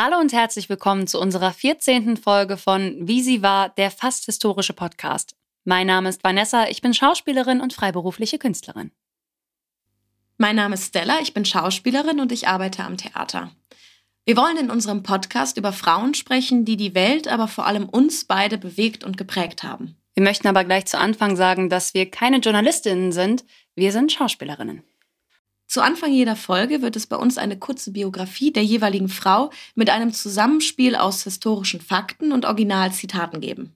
Hallo und herzlich willkommen zu unserer 14. Folge von Wie sie war, der fast historische Podcast. Mein Name ist Vanessa, ich bin Schauspielerin und freiberufliche Künstlerin. Mein Name ist Stella, ich bin Schauspielerin und ich arbeite am Theater. Wir wollen in unserem Podcast über Frauen sprechen, die die Welt, aber vor allem uns beide bewegt und geprägt haben. Wir möchten aber gleich zu Anfang sagen, dass wir keine Journalistinnen sind, wir sind Schauspielerinnen. Zu Anfang jeder Folge wird es bei uns eine kurze Biografie der jeweiligen Frau mit einem Zusammenspiel aus historischen Fakten und Originalzitaten geben.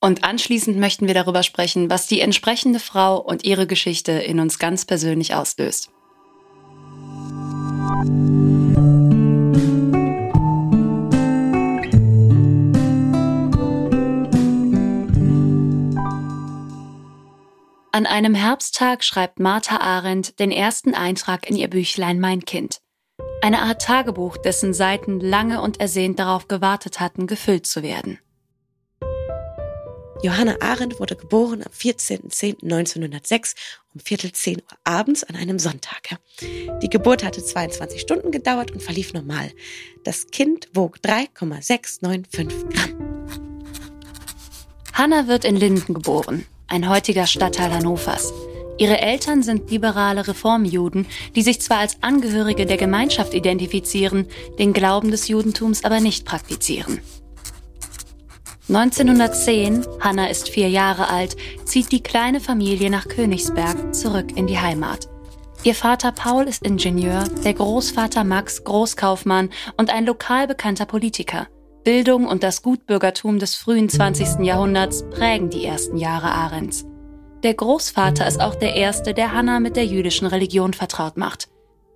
Und anschließend möchten wir darüber sprechen, was die entsprechende Frau und ihre Geschichte in uns ganz persönlich auslöst. An einem Herbsttag schreibt Martha Arendt den ersten Eintrag in ihr Büchlein Mein Kind. Eine Art Tagebuch, dessen Seiten lange und ersehnt darauf gewartet hatten, gefüllt zu werden. Johanna Arendt wurde geboren am 14.10.1906 um Viertel zehn Uhr abends an einem Sonntag. Die Geburt hatte 22 Stunden gedauert und verlief normal. Das Kind wog 3,695 Gramm. Hanna wird in Linden geboren ein heutiger Stadtteil Hannovers. Ihre Eltern sind liberale Reformjuden, die sich zwar als Angehörige der Gemeinschaft identifizieren, den Glauben des Judentums aber nicht praktizieren. 1910, Hanna ist vier Jahre alt, zieht die kleine Familie nach Königsberg zurück in die Heimat. Ihr Vater Paul ist Ingenieur, der Großvater Max Großkaufmann und ein lokal bekannter Politiker. Bildung und das Gutbürgertum des frühen 20. Jahrhunderts prägen die ersten Jahre Arends. Der Großvater ist auch der erste, der Hannah mit der jüdischen Religion vertraut macht.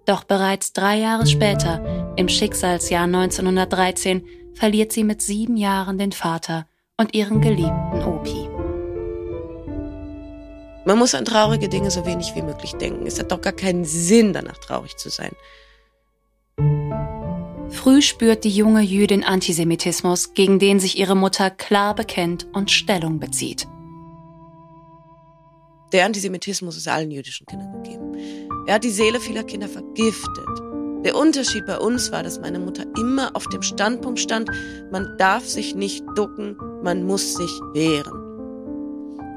Doch bereits drei Jahre später, im Schicksalsjahr 1913, verliert sie mit sieben Jahren den Vater und ihren geliebten Opi. Man muss an traurige Dinge so wenig wie möglich denken. Es hat doch gar keinen Sinn, danach traurig zu sein. Früh spürt die junge Jüdin Antisemitismus, gegen den sich ihre Mutter klar bekennt und Stellung bezieht. Der Antisemitismus ist allen jüdischen Kindern gegeben. Er hat die Seele vieler Kinder vergiftet. Der Unterschied bei uns war, dass meine Mutter immer auf dem Standpunkt stand, man darf sich nicht ducken, man muss sich wehren.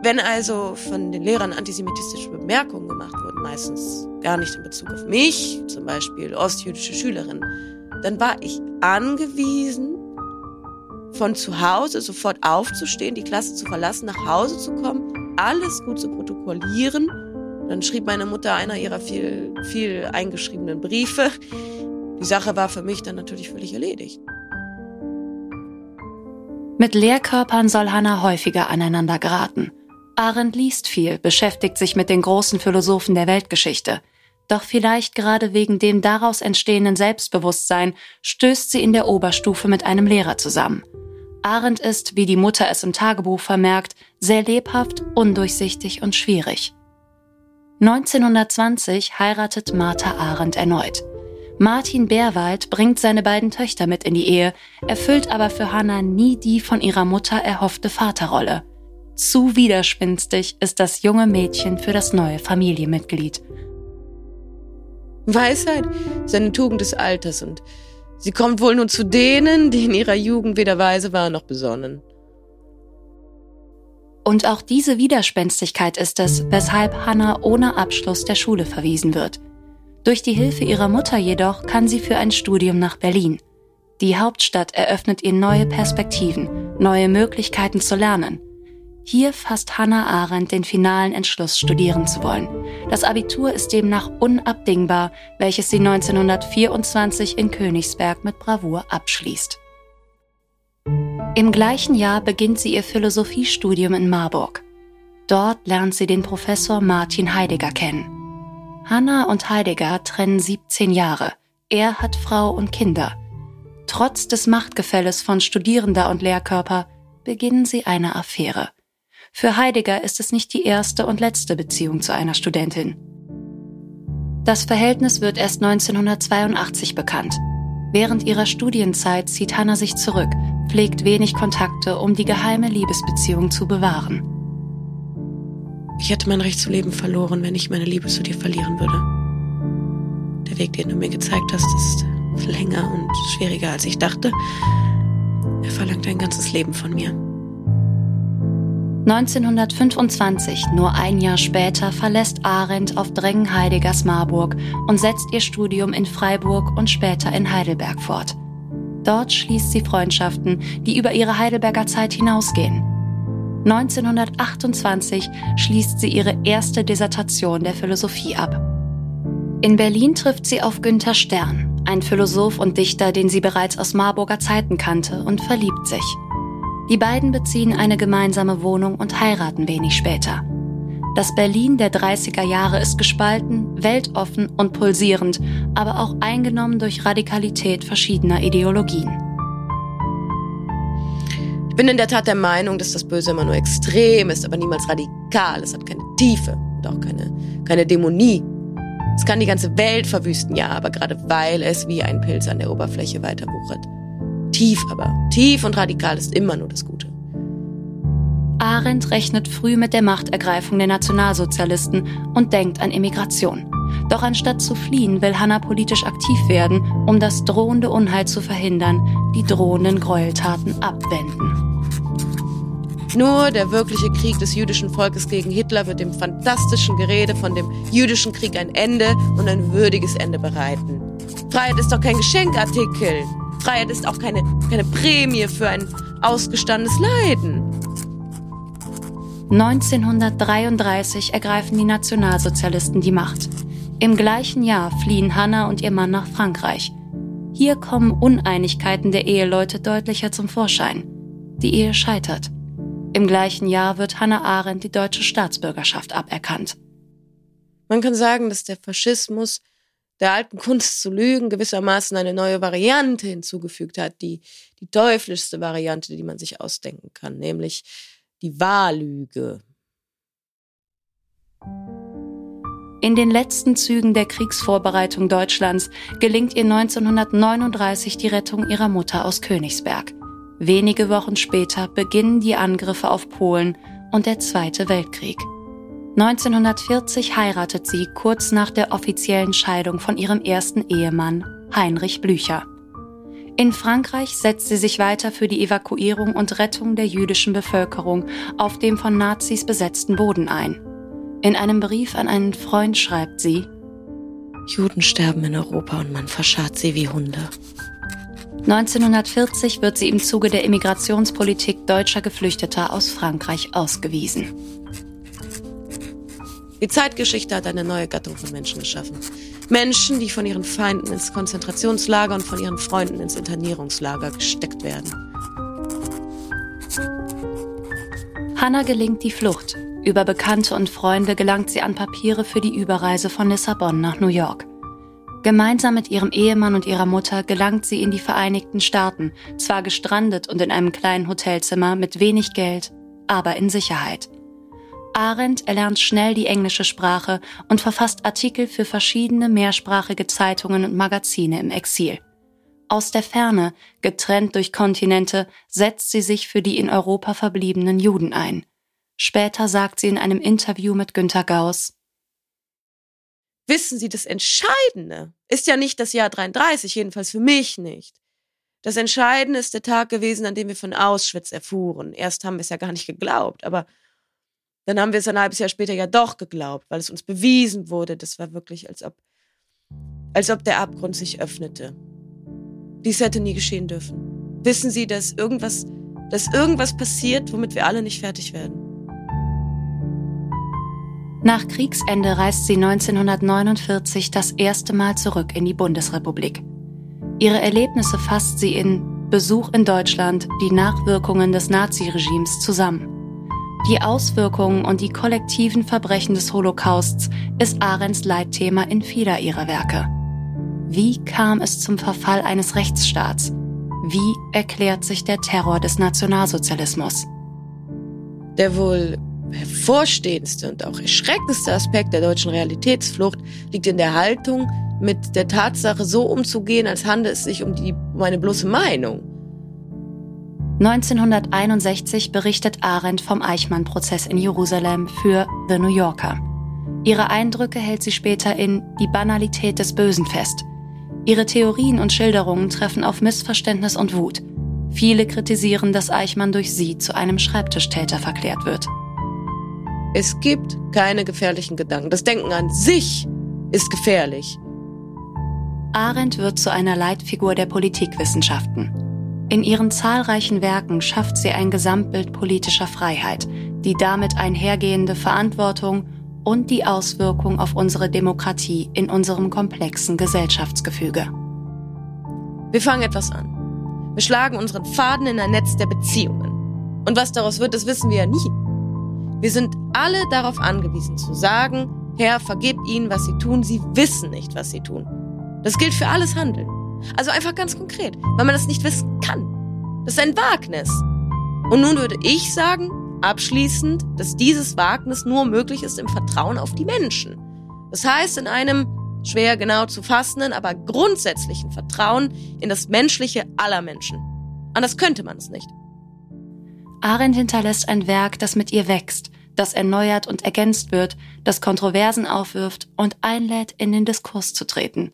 Wenn also von den Lehrern antisemitistische Bemerkungen gemacht wurden, meistens gar nicht in Bezug auf mich, zum Beispiel ostjüdische Schülerinnen, dann war ich angewiesen, von zu Hause sofort aufzustehen, die Klasse zu verlassen, nach Hause zu kommen, alles gut zu protokollieren. Dann schrieb meine Mutter einer ihrer viel, viel eingeschriebenen Briefe. Die Sache war für mich dann natürlich völlig erledigt. Mit Lehrkörpern soll Hannah häufiger aneinander geraten. Arendt liest viel, beschäftigt sich mit den großen Philosophen der Weltgeschichte – doch vielleicht gerade wegen dem daraus entstehenden Selbstbewusstsein stößt sie in der Oberstufe mit einem Lehrer zusammen. Arendt ist, wie die Mutter es im Tagebuch vermerkt, sehr lebhaft, undurchsichtig und schwierig. 1920 heiratet Martha Arendt erneut. Martin Bärwald bringt seine beiden Töchter mit in die Ehe, erfüllt aber für Hannah nie die von ihrer Mutter erhoffte Vaterrolle. Zu widerspinstig ist das junge Mädchen für das neue Familienmitglied Weisheit ist eine Tugend des Alters und sie kommt wohl nur zu denen, die in ihrer Jugend weder weise waren noch besonnen. Und auch diese Widerspenstigkeit ist es, weshalb Hannah ohne Abschluss der Schule verwiesen wird. Durch die Hilfe ihrer Mutter jedoch kann sie für ein Studium nach Berlin. Die Hauptstadt eröffnet ihr neue Perspektiven, neue Möglichkeiten zu lernen. Hier fasst Hannah Arendt den finalen Entschluss, studieren zu wollen. Das Abitur ist demnach unabdingbar, welches sie 1924 in Königsberg mit Bravour abschließt. Im gleichen Jahr beginnt sie ihr Philosophiestudium in Marburg. Dort lernt sie den Professor Martin Heidegger kennen. Hannah und Heidegger trennen 17 Jahre. Er hat Frau und Kinder. Trotz des Machtgefälles von Studierender und Lehrkörper beginnen sie eine Affäre. Für Heidegger ist es nicht die erste und letzte Beziehung zu einer Studentin. Das Verhältnis wird erst 1982 bekannt. Während ihrer Studienzeit zieht Hannah sich zurück, pflegt wenig Kontakte, um die geheime Liebesbeziehung zu bewahren. Ich hätte mein Recht zu leben verloren, wenn ich meine Liebe zu dir verlieren würde. Der Weg, den du mir gezeigt hast, ist länger und schwieriger, als ich dachte. Er verlangt ein ganzes Leben von mir. 1925, nur ein Jahr später, verlässt Arendt auf Drängen Heideggers Marburg und setzt ihr Studium in Freiburg und später in Heidelberg fort. Dort schließt sie Freundschaften, die über ihre Heidelberger Zeit hinausgehen. 1928 schließt sie ihre erste Dissertation der Philosophie ab. In Berlin trifft sie auf Günther Stern, ein Philosoph und Dichter, den sie bereits aus Marburger Zeiten kannte, und verliebt sich. Die beiden beziehen eine gemeinsame Wohnung und heiraten wenig später. Das Berlin der 30er Jahre ist gespalten, weltoffen und pulsierend, aber auch eingenommen durch Radikalität verschiedener Ideologien. Ich bin in der Tat der Meinung, dass das Böse immer nur extrem ist, aber niemals radikal. Es hat keine Tiefe und auch keine, keine Dämonie. Es kann die ganze Welt verwüsten, ja, aber gerade weil es wie ein Pilz an der Oberfläche weiter wuchert. Tief aber, tief und radikal ist immer nur das Gute. Arendt rechnet früh mit der Machtergreifung der Nationalsozialisten und denkt an Emigration. Doch anstatt zu fliehen, will Hannah politisch aktiv werden, um das drohende Unheil zu verhindern, die drohenden Gräueltaten abwenden. Nur der wirkliche Krieg des jüdischen Volkes gegen Hitler wird dem fantastischen Gerede von dem jüdischen Krieg ein Ende und ein würdiges Ende bereiten. Freiheit ist doch kein Geschenkartikel. Freiheit ist auch keine, keine Prämie für ein ausgestandenes Leiden. 1933 ergreifen die Nationalsozialisten die Macht. Im gleichen Jahr fliehen Hannah und ihr Mann nach Frankreich. Hier kommen Uneinigkeiten der Eheleute deutlicher zum Vorschein. Die Ehe scheitert. Im gleichen Jahr wird Hannah Arendt die deutsche Staatsbürgerschaft aberkannt. Man kann sagen, dass der Faschismus der alten Kunst zu lügen gewissermaßen eine neue Variante hinzugefügt hat, die, die teuflischste Variante, die man sich ausdenken kann, nämlich die Wahllüge. In den letzten Zügen der Kriegsvorbereitung Deutschlands gelingt ihr 1939 die Rettung ihrer Mutter aus Königsberg. Wenige Wochen später beginnen die Angriffe auf Polen und der Zweite Weltkrieg. 1940 heiratet sie kurz nach der offiziellen Scheidung von ihrem ersten Ehemann, Heinrich Blücher. In Frankreich setzt sie sich weiter für die Evakuierung und Rettung der jüdischen Bevölkerung auf dem von Nazis besetzten Boden ein. In einem Brief an einen Freund schreibt sie, Juden sterben in Europa und man verscharrt sie wie Hunde. 1940 wird sie im Zuge der Immigrationspolitik deutscher Geflüchteter aus Frankreich ausgewiesen. Die Zeitgeschichte hat eine neue Gattung von Menschen geschaffen. Menschen, die von ihren Feinden ins Konzentrationslager und von ihren Freunden ins Internierungslager gesteckt werden. Hannah gelingt die Flucht. Über Bekannte und Freunde gelangt sie an Papiere für die Überreise von Lissabon nach New York. Gemeinsam mit ihrem Ehemann und ihrer Mutter gelangt sie in die Vereinigten Staaten, zwar gestrandet und in einem kleinen Hotelzimmer mit wenig Geld, aber in Sicherheit. Arendt erlernt schnell die englische Sprache und verfasst Artikel für verschiedene mehrsprachige Zeitungen und Magazine im Exil. Aus der Ferne, getrennt durch Kontinente, setzt sie sich für die in Europa verbliebenen Juden ein. Später sagt sie in einem Interview mit Günter Gauss, Wissen Sie, das Entscheidende ist ja nicht das Jahr 33, jedenfalls für mich nicht. Das Entscheidende ist der Tag gewesen, an dem wir von Auschwitz erfuhren. Erst haben wir es ja gar nicht geglaubt, aber dann haben wir es ein halbes Jahr später ja doch geglaubt, weil es uns bewiesen wurde. Das war wirklich, als ob, als ob der Abgrund sich öffnete. Dies hätte nie geschehen dürfen. Wissen Sie, dass irgendwas, dass irgendwas passiert, womit wir alle nicht fertig werden? Nach Kriegsende reist sie 1949 das erste Mal zurück in die Bundesrepublik. Ihre Erlebnisse fasst sie in Besuch in Deutschland, die Nachwirkungen des Naziregimes zusammen. Die Auswirkungen und die kollektiven Verbrechen des Holocausts ist Arends Leitthema in vieler ihrer Werke. Wie kam es zum Verfall eines Rechtsstaats? Wie erklärt sich der Terror des Nationalsozialismus? Der wohl hervorstehendste und auch erschreckendste Aspekt der deutschen Realitätsflucht liegt in der Haltung, mit der Tatsache so umzugehen, als handle es sich um, die, um eine bloße Meinung 1961 berichtet Arendt vom Eichmann-Prozess in Jerusalem für The New Yorker. Ihre Eindrücke hält sie später in Die Banalität des Bösen fest. Ihre Theorien und Schilderungen treffen auf Missverständnis und Wut. Viele kritisieren, dass Eichmann durch sie zu einem Schreibtischtäter verklärt wird. Es gibt keine gefährlichen Gedanken. Das Denken an sich ist gefährlich. Arendt wird zu einer Leitfigur der Politikwissenschaften. In ihren zahlreichen Werken schafft sie ein Gesamtbild politischer Freiheit, die damit einhergehende Verantwortung und die Auswirkung auf unsere Demokratie in unserem komplexen Gesellschaftsgefüge. Wir fangen etwas an. Wir schlagen unseren Faden in ein Netz der Beziehungen. Und was daraus wird, das wissen wir ja nie. Wir sind alle darauf angewiesen zu sagen, Herr, vergib ihnen, was sie tun, sie wissen nicht, was sie tun. Das gilt für alles Handeln. Also einfach ganz konkret, weil man das nicht wissen kann. Das ist ein Wagnis. Und nun würde ich sagen, abschließend, dass dieses Wagnis nur möglich ist im Vertrauen auf die Menschen. Das heißt, in einem schwer genau zu fassenden, aber grundsätzlichen Vertrauen in das Menschliche aller Menschen. Anders könnte man es nicht. Arendt hinterlässt ein Werk, das mit ihr wächst, das erneuert und ergänzt wird, das Kontroversen aufwirft und einlädt, in den Diskurs zu treten.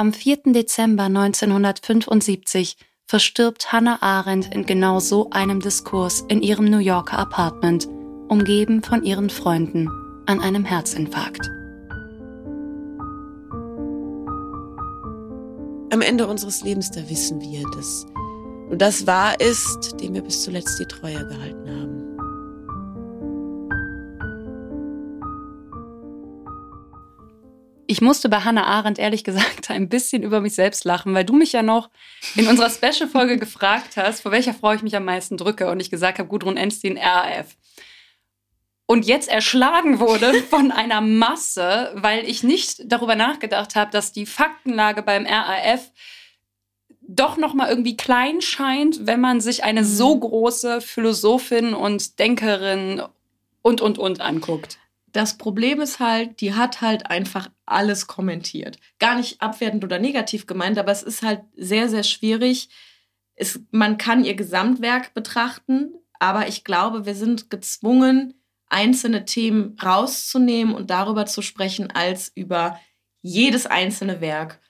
Am 4. Dezember 1975 verstirbt Hannah Arendt in genau so einem Diskurs in ihrem New Yorker Apartment, umgeben von ihren Freunden, an einem Herzinfarkt. Am Ende unseres Lebens, da wissen wir, dass nur das wahr ist, dem wir bis zuletzt die Treue gehalten haben. Ich musste bei Hannah Arendt ehrlich gesagt ein bisschen über mich selbst lachen, weil du mich ja noch in unserer Special-Folge gefragt hast, vor welcher Frau ich mich am meisten drücke. Und ich gesagt habe, Gudrun Enstein, RAF. Und jetzt erschlagen wurde von einer Masse, weil ich nicht darüber nachgedacht habe, dass die Faktenlage beim RAF doch noch mal irgendwie klein scheint, wenn man sich eine so mhm. große Philosophin und Denkerin und und und anguckt das Problem ist halt, die hat halt einfach alles kommentiert. Gar nicht abwertend oder negativ gemeint, aber es ist halt sehr, sehr schwierig. Es, man kann ihr Gesamtwerk betrachten, aber ich glaube, wir sind gezwungen, einzelne Themen rauszunehmen und darüber zu sprechen, als über jedes einzelne Werk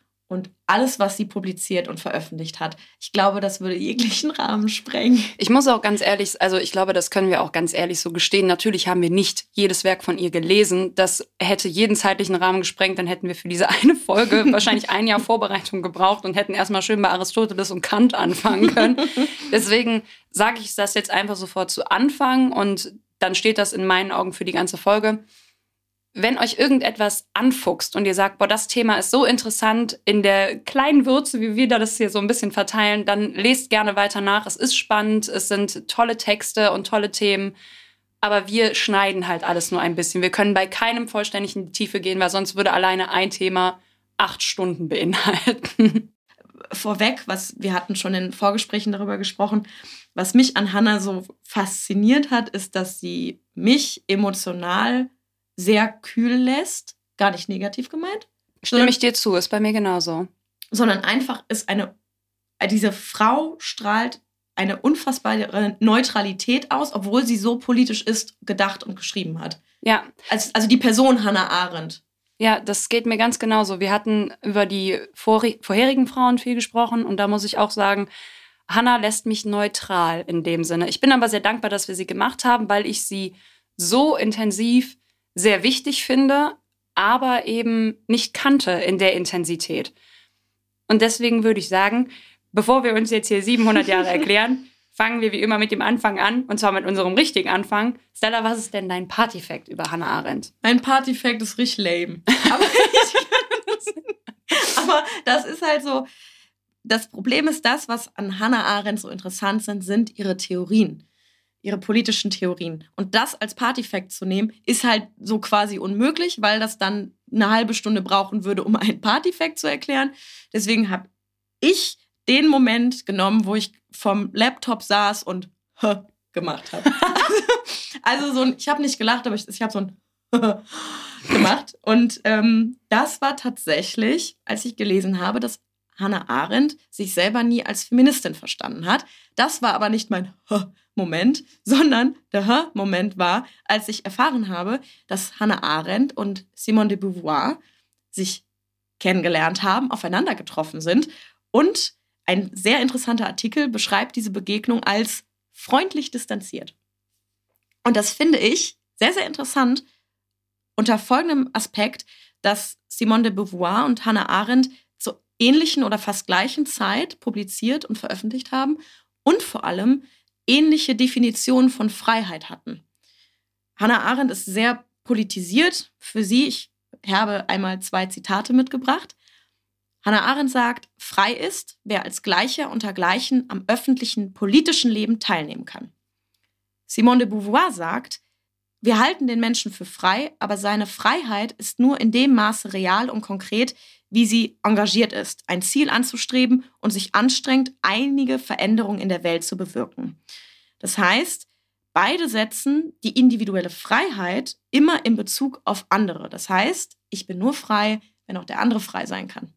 alles, was sie publiziert und veröffentlicht hat. Ich glaube, das würde jeglichen Rahmen sprengen. Ich muss auch ganz ehrlich, also ich glaube, das können wir auch ganz ehrlich so gestehen. Natürlich haben wir nicht jedes Werk von ihr gelesen. Das hätte jeden zeitlichen Rahmen gesprengt. Dann hätten wir für diese eine Folge wahrscheinlich ein Jahr Vorbereitung gebraucht und hätten erstmal schön bei Aristoteles und Kant anfangen können. Deswegen sage ich das jetzt einfach sofort zu Anfang und dann steht das in meinen Augen für die ganze Folge wenn euch irgendetwas anfuchst und ihr sagt, boah, das Thema ist so interessant in der kleinen Würze, wie wir das hier so ein bisschen verteilen, dann lest gerne weiter nach. Es ist spannend, es sind tolle Texte und tolle Themen. Aber wir schneiden halt alles nur ein bisschen. Wir können bei keinem vollständig in die Tiefe gehen, weil sonst würde alleine ein Thema acht Stunden beinhalten. Vorweg, was wir hatten schon in Vorgesprächen darüber gesprochen, was mich an Hannah so fasziniert hat, ist, dass sie mich emotional sehr kühl lässt. Gar nicht negativ gemeint. Stimme ich dir zu, ist bei mir genauso. Sondern einfach ist eine, diese Frau strahlt eine unfassbare Neutralität aus, obwohl sie so politisch ist, gedacht und geschrieben hat. Ja. Also, also die Person Hannah Arendt. Ja, das geht mir ganz genauso. Wir hatten über die vor, vorherigen Frauen viel gesprochen und da muss ich auch sagen, Hannah lässt mich neutral in dem Sinne. Ich bin aber sehr dankbar, dass wir sie gemacht haben, weil ich sie so intensiv sehr wichtig finde, aber eben nicht kannte in der Intensität. Und deswegen würde ich sagen, bevor wir uns jetzt hier 700 Jahre erklären, fangen wir wie immer mit dem Anfang an, und zwar mit unserem richtigen Anfang. Stella, was ist denn dein Partyfact über Hannah Arendt? Mein Partyfact ist richtig lame. Aber, aber das ist halt so, das Problem ist das, was an Hannah Arendt so interessant sind, sind ihre Theorien ihre politischen Theorien. Und das als Partyfact zu nehmen, ist halt so quasi unmöglich, weil das dann eine halbe Stunde brauchen würde, um einen Partyfact zu erklären. Deswegen habe ich den Moment genommen, wo ich vom Laptop saß und gemacht habe. also so ein, ich habe nicht gelacht, aber ich, ich habe so ein gemacht. Und ähm, das war tatsächlich, als ich gelesen habe, dass Hannah Arendt sich selber nie als Feministin verstanden hat. Das war aber nicht mein Moment, sondern der Moment war, als ich erfahren habe, dass Hannah Arendt und Simone de Beauvoir sich kennengelernt haben, aufeinander getroffen sind. Und ein sehr interessanter Artikel beschreibt diese Begegnung als freundlich distanziert. Und das finde ich sehr, sehr interessant unter folgendem Aspekt, dass Simone de Beauvoir und Hannah Arendt ähnlichen oder fast gleichen Zeit publiziert und veröffentlicht haben und vor allem ähnliche Definitionen von Freiheit hatten. Hannah Arendt ist sehr politisiert für sie. Ich habe einmal zwei Zitate mitgebracht. Hannah Arendt sagt, frei ist, wer als Gleicher unter Gleichen am öffentlichen politischen Leben teilnehmen kann. Simone de Beauvoir sagt, wir halten den Menschen für frei, aber seine Freiheit ist nur in dem Maße real und konkret, wie sie engagiert ist, ein Ziel anzustreben und sich anstrengt, einige Veränderungen in der Welt zu bewirken. Das heißt, beide setzen die individuelle Freiheit immer in Bezug auf andere. Das heißt, ich bin nur frei, wenn auch der andere frei sein kann.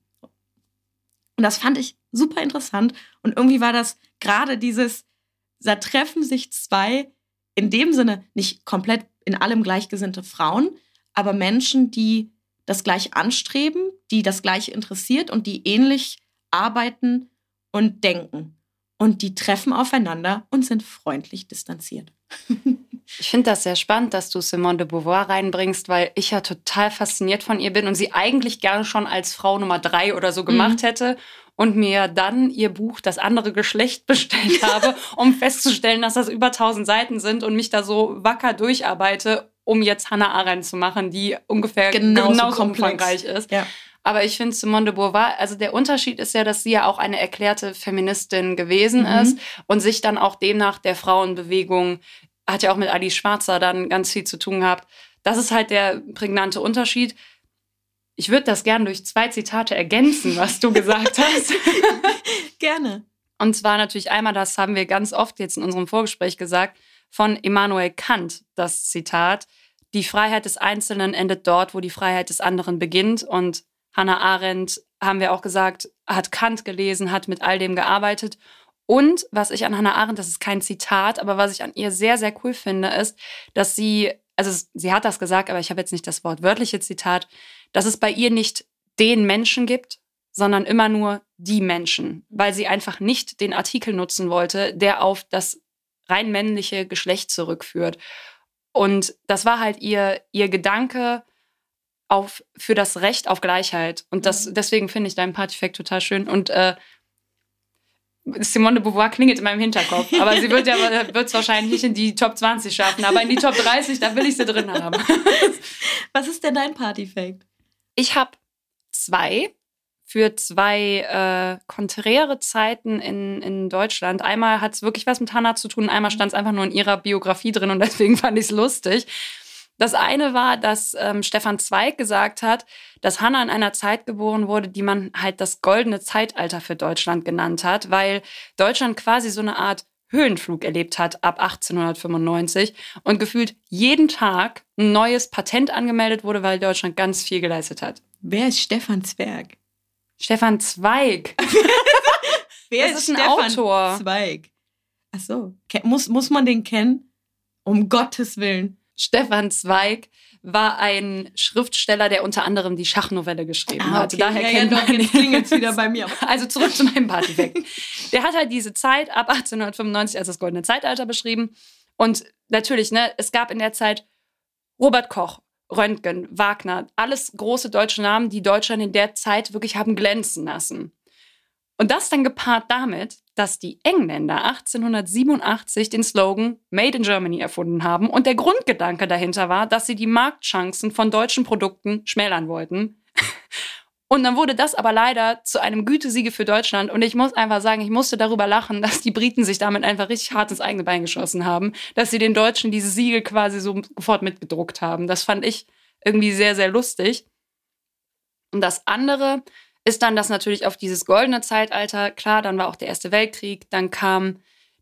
Und das fand ich super interessant. Und irgendwie war das gerade dieses, da treffen sich zwei in dem Sinne nicht komplett in allem gleichgesinnte Frauen, aber Menschen, die das Gleiche anstreben, die das Gleiche interessiert und die ähnlich arbeiten und denken. Und die treffen aufeinander und sind freundlich distanziert. Ich finde das sehr spannend, dass du Simone de Beauvoir reinbringst, weil ich ja total fasziniert von ihr bin und sie eigentlich gerne schon als Frau Nummer drei oder so gemacht mhm. hätte und mir dann ihr Buch Das andere Geschlecht bestellt habe, um festzustellen, dass das über 1000 Seiten sind und mich da so wacker durcharbeite, um jetzt Hannah Arendt zu machen, die ungefähr genauso, genauso umfangreich ist. Ja. Aber ich finde Simone de Beauvoir, also der Unterschied ist ja, dass sie ja auch eine erklärte Feministin gewesen mhm. ist und sich dann auch demnach der Frauenbewegung, hat ja auch mit Alice Schwarzer dann ganz viel zu tun gehabt. Das ist halt der prägnante Unterschied. Ich würde das gerne durch zwei Zitate ergänzen, was du gesagt hast. gerne. Und zwar natürlich einmal, das haben wir ganz oft jetzt in unserem Vorgespräch gesagt, von Immanuel Kant, das Zitat. Die Freiheit des Einzelnen endet dort, wo die Freiheit des anderen beginnt. Und Hannah Arendt, haben wir auch gesagt, hat Kant gelesen, hat mit all dem gearbeitet. Und was ich an Hannah Arendt, das ist kein Zitat, aber was ich an ihr sehr, sehr cool finde, ist, dass sie, also sie hat das gesagt, aber ich habe jetzt nicht das wortwörtliche Zitat, dass es bei ihr nicht den Menschen gibt, sondern immer nur die Menschen, weil sie einfach nicht den Artikel nutzen wollte, der auf das rein männliche Geschlecht zurückführt. Und das war halt ihr, ihr Gedanke auf, für das Recht auf Gleichheit. Und das, mhm. deswegen finde ich deinen Partyfact total schön. Und äh, Simone de Beauvoir klingelt in meinem Hinterkopf, aber sie wird ja wird's wahrscheinlich nicht in die Top 20 schaffen, aber in die Top 30, da will ich sie drin haben. Was ist denn dein Partyfact? Ich habe zwei für zwei äh, konträre Zeiten in, in Deutschland. Einmal hat es wirklich was mit Hannah zu tun, einmal stand es einfach nur in ihrer Biografie drin und deswegen fand ich es lustig. Das eine war, dass ähm, Stefan Zweig gesagt hat, dass Hannah in einer Zeit geboren wurde, die man halt das goldene Zeitalter für Deutschland genannt hat, weil Deutschland quasi so eine Art Höhenflug erlebt hat ab 1895 und gefühlt jeden Tag ein neues Patent angemeldet wurde, weil Deutschland ganz viel geleistet hat. Wer ist Stefan Zwerg? Stefan Zweig. Wer das ist, ist ein Stefan Autor. Zweig. Ach so. Muss, muss man den kennen? Um Gottes Willen. Stefan Zweig war ein Schriftsteller, der unter anderem die Schachnovelle geschrieben ah, okay. hat. Daher ja, kennt ja, man doch, jetzt wieder bei mir. Also zurück zu meinem Partyfact. der hat halt diese Zeit ab 1895 als das goldene Zeitalter beschrieben. Und natürlich, ne, es gab in der Zeit Robert Koch, Röntgen, Wagner, alles große deutsche Namen, die Deutschland in der Zeit wirklich haben glänzen lassen. Und das dann gepaart damit, dass die Engländer 1887 den Slogan Made in Germany erfunden haben und der Grundgedanke dahinter war, dass sie die Marktchancen von deutschen Produkten schmälern wollten. Und dann wurde das aber leider zu einem Gütesiege für Deutschland. Und ich muss einfach sagen, ich musste darüber lachen, dass die Briten sich damit einfach richtig hart ins eigene Bein geschossen haben, dass sie den Deutschen dieses Siegel quasi so sofort mitgedruckt haben. Das fand ich irgendwie sehr, sehr lustig. Und das andere ist dann das natürlich auf dieses goldene Zeitalter. Klar, dann war auch der Erste Weltkrieg, dann kam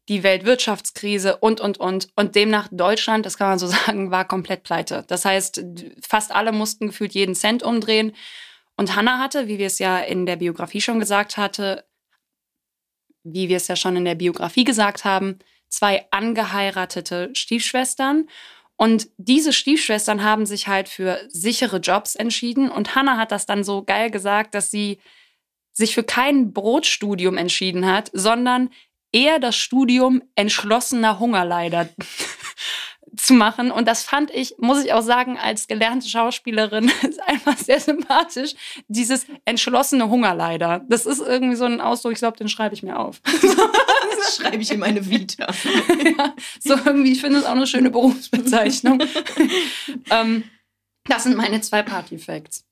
die Weltwirtschaftskrise und, und, und. Und demnach Deutschland, das kann man so sagen, war komplett pleite. Das heißt, fast alle mussten gefühlt jeden Cent umdrehen. Und Hannah hatte, wie wir es ja in der Biografie schon gesagt hatte, wie wir es ja schon in der Biografie gesagt haben, zwei angeheiratete Stiefschwestern. Und diese Stiefschwestern haben sich halt für sichere Jobs entschieden. Und Hannah hat das dann so geil gesagt, dass sie sich für kein Brotstudium entschieden hat, sondern eher das Studium entschlossener Hungerleider zu machen. Und das fand ich, muss ich auch sagen, als gelernte Schauspielerin ist einfach sehr sympathisch. Dieses entschlossene Hungerleider. Das ist irgendwie so ein Ausdruck, ich glaube, den schreibe ich mir auf. das schreibe ich in meine Vita. ja, so irgendwie, ich finde es auch eine schöne Berufsbezeichnung. ähm, das sind meine zwei Party-Facts.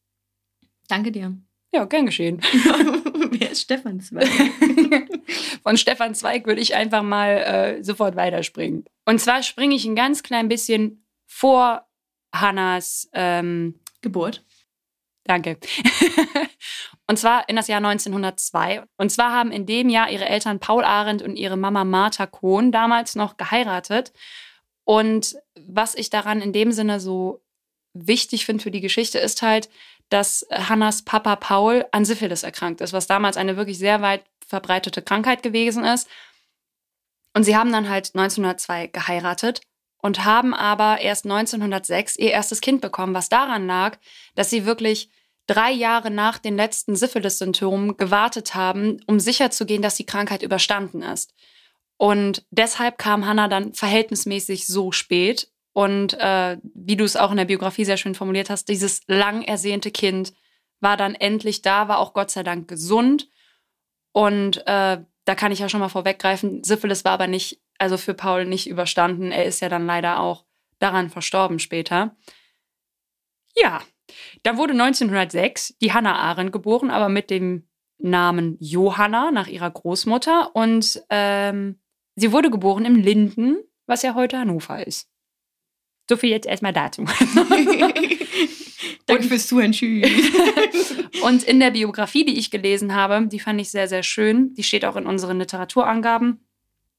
Danke dir. Ja, gern geschehen. Wer ist Stefan Zweig? Von Stefan Zweig würde ich einfach mal äh, sofort weiterspringen. Und zwar springe ich ein ganz klein bisschen vor Hannas ähm, Geburt. Danke. und zwar in das Jahr 1902. Und zwar haben in dem Jahr ihre Eltern Paul Arendt und ihre Mama Martha Kohn damals noch geheiratet. Und was ich daran in dem Sinne so wichtig finde für die Geschichte, ist halt, dass Hannas Papa Paul an Syphilis erkrankt ist, was damals eine wirklich sehr weit verbreitete Krankheit gewesen ist. Und sie haben dann halt 1902 geheiratet und haben aber erst 1906 ihr erstes Kind bekommen, was daran lag, dass sie wirklich drei Jahre nach den letzten Syphilis-Symptomen gewartet haben, um sicherzugehen, dass die Krankheit überstanden ist. Und deshalb kam Hannah dann verhältnismäßig so spät und äh, wie du es auch in der Biografie sehr schön formuliert hast, dieses lang ersehnte Kind war dann endlich da, war auch Gott sei Dank gesund. Und äh, da kann ich ja schon mal vorweggreifen, Syphilis war aber nicht, also für Paul nicht überstanden. Er ist ja dann leider auch daran verstorben später. Ja, dann wurde 1906 die Hannah Arendt geboren, aber mit dem Namen Johanna nach ihrer Großmutter. Und ähm, sie wurde geboren im Linden, was ja heute Hannover ist. So viel jetzt erstmal dazu. Danke fürs Zuhören. Tschüss. und in der Biografie, die ich gelesen habe, die fand ich sehr, sehr schön. Die steht auch in unseren Literaturangaben.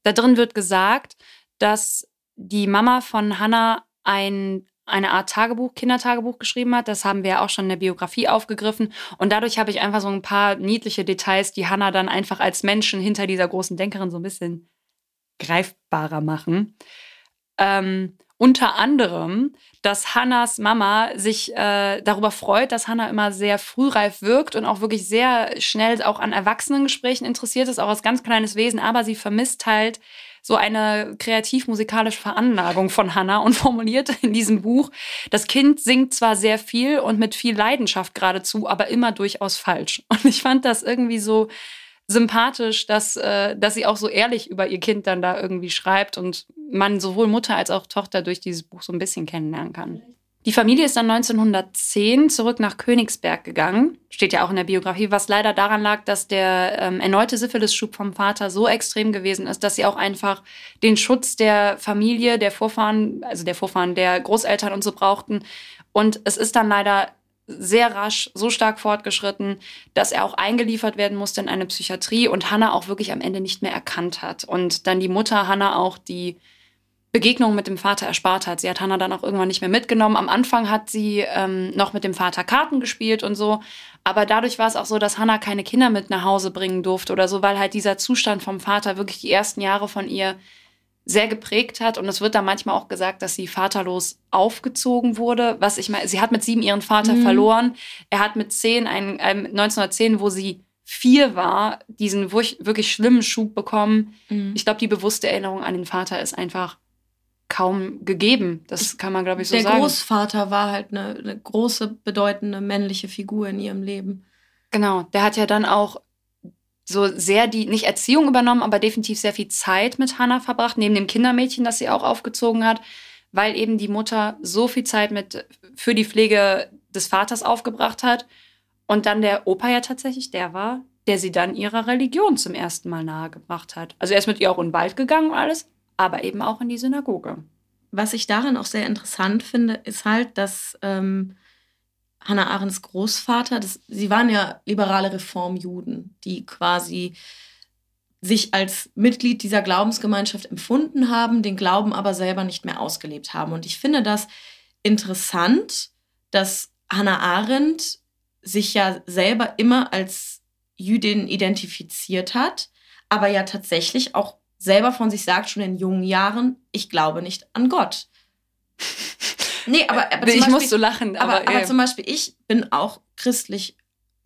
Da drin wird gesagt, dass die Mama von Hannah ein, eine Art Tagebuch, Kindertagebuch geschrieben hat. Das haben wir auch schon in der Biografie aufgegriffen. Und dadurch habe ich einfach so ein paar niedliche Details, die Hannah dann einfach als Menschen hinter dieser großen Denkerin so ein bisschen greifbarer machen. Ähm, unter anderem, dass Hannas Mama sich äh, darüber freut, dass Hannah immer sehr frühreif wirkt und auch wirklich sehr schnell auch an Erwachsenengesprächen interessiert ist, auch als ganz kleines Wesen, aber sie vermisst halt so eine kreativ-musikalische Veranlagung von Hannah und formuliert in diesem Buch, das Kind singt zwar sehr viel und mit viel Leidenschaft geradezu, aber immer durchaus falsch. Und ich fand das irgendwie so sympathisch, dass, äh, dass sie auch so ehrlich über ihr Kind dann da irgendwie schreibt und man sowohl Mutter als auch Tochter durch dieses Buch so ein bisschen kennenlernen kann. Die Familie ist dann 1910 zurück nach Königsberg gegangen, steht ja auch in der Biografie, was leider daran lag, dass der ähm, erneute Syphilis-Schub vom Vater so extrem gewesen ist, dass sie auch einfach den Schutz der Familie, der Vorfahren, also der Vorfahren der Großeltern und so brauchten. Und es ist dann leider sehr rasch so stark fortgeschritten, dass er auch eingeliefert werden musste in eine Psychiatrie und Hannah auch wirklich am Ende nicht mehr erkannt hat. Und dann die Mutter Hannah auch die Begegnung mit dem Vater erspart hat. Sie hat Hannah dann auch irgendwann nicht mehr mitgenommen. Am Anfang hat sie ähm, noch mit dem Vater Karten gespielt und so. Aber dadurch war es auch so, dass Hannah keine Kinder mit nach Hause bringen durfte oder so, weil halt dieser Zustand vom Vater wirklich die ersten Jahre von ihr sehr geprägt hat. Und es wird da manchmal auch gesagt, dass sie vaterlos aufgezogen wurde. Was ich meine, sie hat mit sieben ihren Vater mhm. verloren. Er hat mit zehn, ein, ein, 1910, wo sie vier war, diesen wirklich schlimmen Schub bekommen. Mhm. Ich glaube, die bewusste Erinnerung an den Vater ist einfach kaum gegeben. Das kann man, glaube ich, so Der sagen. Der Großvater war halt eine, eine große, bedeutende männliche Figur in ihrem Leben. Genau, der hat ja dann auch so sehr die, nicht Erziehung übernommen, aber definitiv sehr viel Zeit mit Hannah verbracht, neben dem Kindermädchen, das sie auch aufgezogen hat, weil eben die Mutter so viel Zeit mit für die Pflege des Vaters aufgebracht hat. Und dann der Opa ja tatsächlich der war, der sie dann ihrer Religion zum ersten Mal nahegebracht hat. Also er ist mit ihr auch in den Wald gegangen und alles, aber eben auch in die Synagoge. Was ich daran auch sehr interessant finde, ist halt, dass ähm, Hannah Arendts Großvater, das, sie waren ja liberale Reformjuden, die quasi sich als Mitglied dieser Glaubensgemeinschaft empfunden haben, den Glauben aber selber nicht mehr ausgelebt haben. Und ich finde das interessant, dass Hannah Arendt sich ja selber immer als Jüdin identifiziert hat, aber ja tatsächlich auch selber von sich sagt, schon in jungen Jahren, ich glaube nicht an Gott. Nee, aber, aber ich Beispiel, muss so lachen. Aber, Aber, aber äh, zum Beispiel, ich bin auch christlich,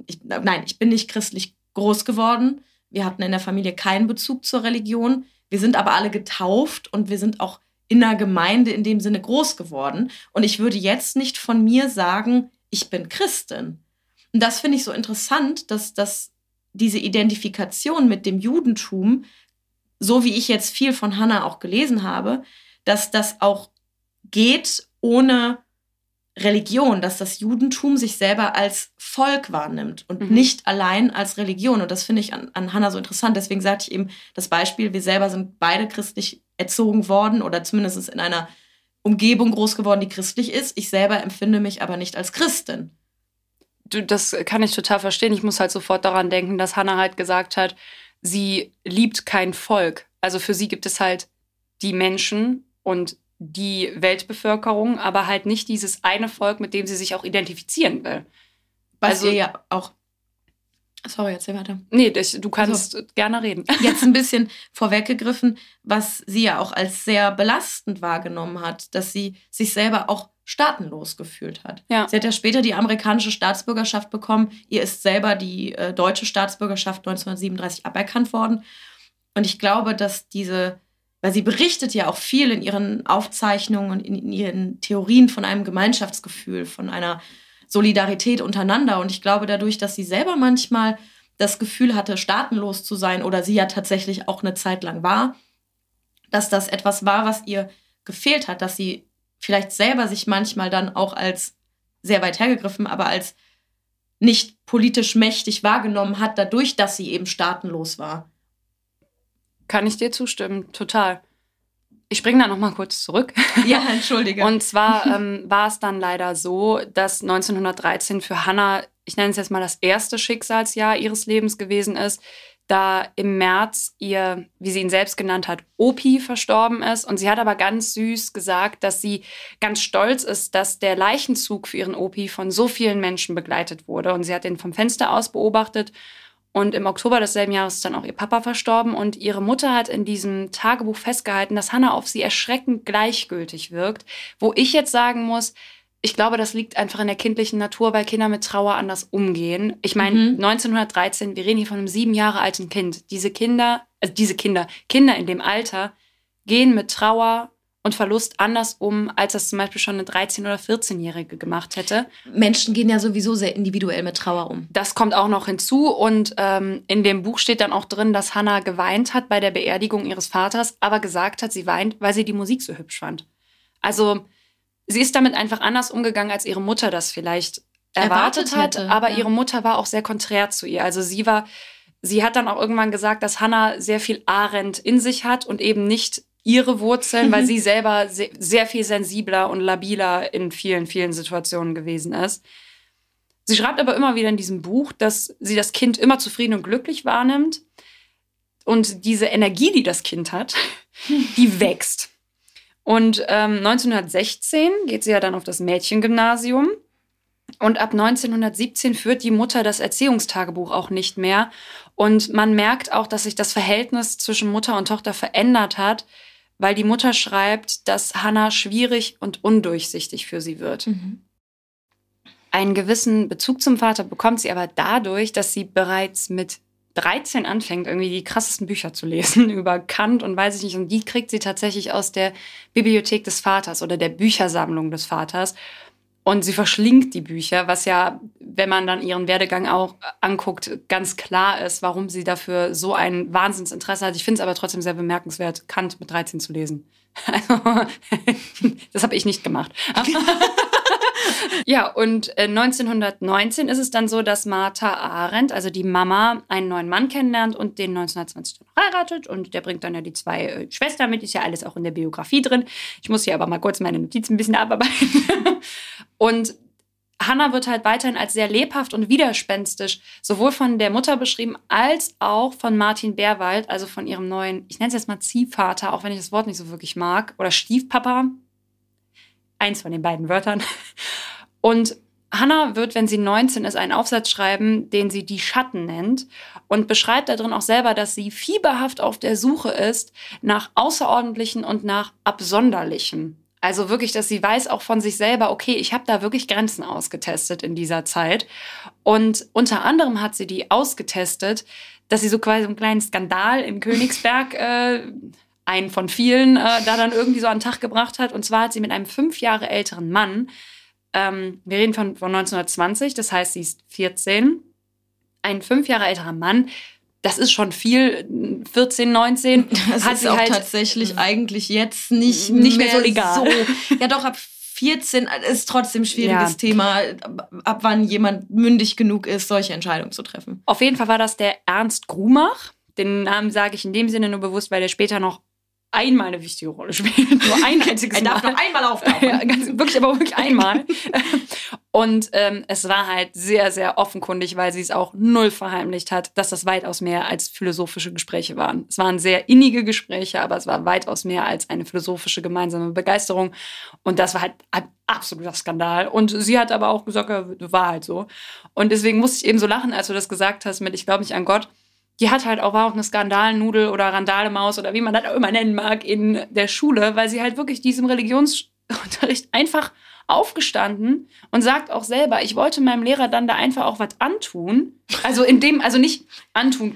ich, nein, ich bin nicht christlich groß geworden. Wir hatten in der Familie keinen Bezug zur Religion. Wir sind aber alle getauft und wir sind auch in einer Gemeinde in dem Sinne groß geworden. Und ich würde jetzt nicht von mir sagen, ich bin Christin. Und das finde ich so interessant, dass, dass diese Identifikation mit dem Judentum, so wie ich jetzt viel von Hannah auch gelesen habe, dass das auch geht ohne Religion, dass das Judentum sich selber als Volk wahrnimmt und Mhm. nicht allein als Religion. Und das finde ich an, an Hannah so interessant. Deswegen sagte ich eben das Beispiel, wir selber sind beide christlich erzogen worden oder zumindest in einer Umgebung groß geworden, die christlich ist. Ich selber empfinde mich aber nicht als Christin. du, das kann ich total verstehen. Ich muss halt sofort daran denken, dass Hannah halt gesagt hat, sie liebt kein Volk. Also für sie gibt es halt die Menschen und die Weltbevölkerung, aber halt nicht dieses eine Volk, mit dem sie sich auch identifizieren will. Was Also- ihr ja auch. Sorry, erzähl weiter. Nee, du kannst gerne reden. Jetzt ein bisschen vorweggegriffen, was sie ja auch als sehr belastend wahrgenommen hat, dass sie sich selber auch staatenlos gefühlt hat. Ja. Sie hat ja später die amerikanische Staatsbürgerschaft bekommen. Ihr ist selber die äh, deutsche Staatsbürgerschaft 1937 aberkannt worden. Und ich glaube, dass diese, weil sie berichtet ja auch viel in ihren Aufzeichnungen und in, in ihren Theorien von einem Gemeinschaftsgefühl, von einer Solidarität untereinander. Und ich glaube dadurch, dass sie selber manchmal das Gefühl hatte, staatenlos zu sein oder sie ja tatsächlich auch eine Zeit lang war, dass das etwas war, was ihr gefehlt hat, dass sie vielleicht selber sich manchmal dann auch als sehr weit hergegriffen, aber als nicht politisch mächtig wahrgenommen hat, dadurch, dass sie eben staatenlos war. Kann ich dir zustimmen, total. Ich springe da noch mal kurz zurück. Ja, entschuldige. Und zwar ähm, war es dann leider so, dass 1913 für Hannah, ich nenne es jetzt mal das erste Schicksalsjahr ihres Lebens gewesen ist, da im März ihr, wie sie ihn selbst genannt hat, Opi verstorben ist. Und sie hat aber ganz süß gesagt, dass sie ganz stolz ist, dass der Leichenzug für ihren Opi von so vielen Menschen begleitet wurde. Und sie hat den vom Fenster aus beobachtet. Und im Oktober desselben Jahres ist dann auch ihr Papa verstorben. Und ihre Mutter hat in diesem Tagebuch festgehalten, dass Hannah auf sie erschreckend gleichgültig wirkt. Wo ich jetzt sagen muss, ich glaube, das liegt einfach in der kindlichen Natur, weil Kinder mit Trauer anders umgehen. Ich meine, Mhm. 1913, wir reden hier von einem sieben Jahre alten Kind. Diese Kinder, also diese Kinder, Kinder in dem Alter, gehen mit Trauer und Verlust anders um, als das zum Beispiel schon eine 13- oder 14-Jährige gemacht hätte. Menschen gehen ja sowieso sehr individuell mit Trauer um. Das kommt auch noch hinzu und ähm, in dem Buch steht dann auch drin, dass Hannah geweint hat bei der Beerdigung ihres Vaters, aber gesagt hat, sie weint, weil sie die Musik so hübsch fand. Also sie ist damit einfach anders umgegangen, als ihre Mutter das vielleicht erwartet, Erwartet hat, aber ja. ihre Mutter war auch sehr konträr zu ihr. Also sie war, sie hat dann auch irgendwann gesagt, dass Hannah sehr viel Arendt in sich hat und eben nicht ihre Wurzeln, weil sie selber se sehr viel sensibler und labiler in vielen, vielen Situationen gewesen ist. Sie schreibt aber immer wieder in diesem Buch, dass sie das Kind immer zufrieden und glücklich wahrnimmt. Und diese Energie, die das Kind hat, die wächst. Und ähm, 1916 geht sie ja dann auf das Mädchengymnasium. Und ab 1917 führt die Mutter das Erziehungstagebuch auch nicht mehr. Und man merkt auch, dass sich das Verhältnis zwischen Mutter und Tochter verändert hat, weil die Mutter schreibt, dass Hannah schwierig und undurchsichtig für sie wird. Einen gewissen Bezug zum Vater bekommt sie aber dadurch, dass sie bereits mit 13 anfängt, irgendwie die krassesten Bücher zu lesen über Kant und weiß ich nicht. Und die kriegt sie tatsächlich aus der Bibliothek des Vaters oder der Büchersammlung des Vaters. Und sie verschlingt die Bücher, was ja, wenn man dann ihren Werdegang auch anguckt, ganz klar ist, warum sie dafür so ein Wahnsinnsinteresse hat. Ich finde es aber trotzdem sehr bemerkenswert, Kant mit 13 zu lesen. Also, das habe ich nicht gemacht. ja, und äh, 1919 ist es dann so, dass Martha Arendt, also die Mama, einen neuen Mann kennenlernt und den 1920 dann heiratet. Und der bringt dann ja die zwei äh, Schwestern mit, ist ja alles auch in der Biografie drin. Ich muss hier aber mal kurz meine Notizen ein bisschen abarbeiten. und Hannah wird halt weiterhin als sehr lebhaft und widerspenstisch sowohl von der Mutter beschrieben als auch von Martin Bärwald, also von ihrem neuen, ich nenne es jetzt mal Ziehvater, auch wenn ich das Wort nicht so wirklich mag, oder Stiefpapa. Eins von den beiden Wörtern. Und Hannah wird, wenn sie 19 ist, einen Aufsatz schreiben, den sie die Schatten nennt und beschreibt darin auch selber, dass sie fieberhaft auf der Suche ist nach Außerordentlichen und nach Absonderlichem. Also wirklich, dass sie weiß auch von sich selber, okay, ich habe da wirklich Grenzen ausgetestet in dieser Zeit. Und unter anderem hat sie die ausgetestet, dass sie so quasi einen kleinen Skandal in Königsberg, äh, einen von vielen, äh, da dann irgendwie so an den Tag gebracht hat. Und zwar hat sie mit einem fünf Jahre älteren Mann, ähm, wir reden von, von 1920, das heißt, sie ist 14, ein fünf Jahre älterer Mann das ist schon viel, 14, 19. Das hat ist sie auch halt tatsächlich eigentlich jetzt nicht, nicht mehr, mehr so legal. So. Ja, doch, ab 14 ist trotzdem ein schwieriges ja. Thema, ab wann jemand mündig genug ist, solche Entscheidungen zu treffen. Auf jeden Fall war das der Ernst Grumach. Den Namen sage ich in dem Sinne nur bewusst, weil der später noch einmal eine wichtige Rolle spielt. Nur ein einziges Mal. er darf noch einmal auftauchen. ja, ganz, wirklich, aber wirklich einmal. Und ähm, es war halt sehr, sehr offenkundig, weil sie es auch null verheimlicht hat, dass das weitaus mehr als philosophische Gespräche waren. Es waren sehr innige Gespräche, aber es war weitaus mehr als eine philosophische gemeinsame Begeisterung. Und das war halt ein absoluter Skandal. Und sie hat aber auch gesagt, ja, war halt so. Und deswegen musste ich eben so lachen, als du das gesagt hast mit Ich glaube nicht an Gott die hat halt auch, war auch eine Skandalnudel oder Randalemaus oder wie man das auch immer nennen mag in der Schule, weil sie halt wirklich diesem Religionsunterricht einfach aufgestanden und sagt auch selber, ich wollte meinem Lehrer dann da einfach auch was antun. Also in dem, also nicht antun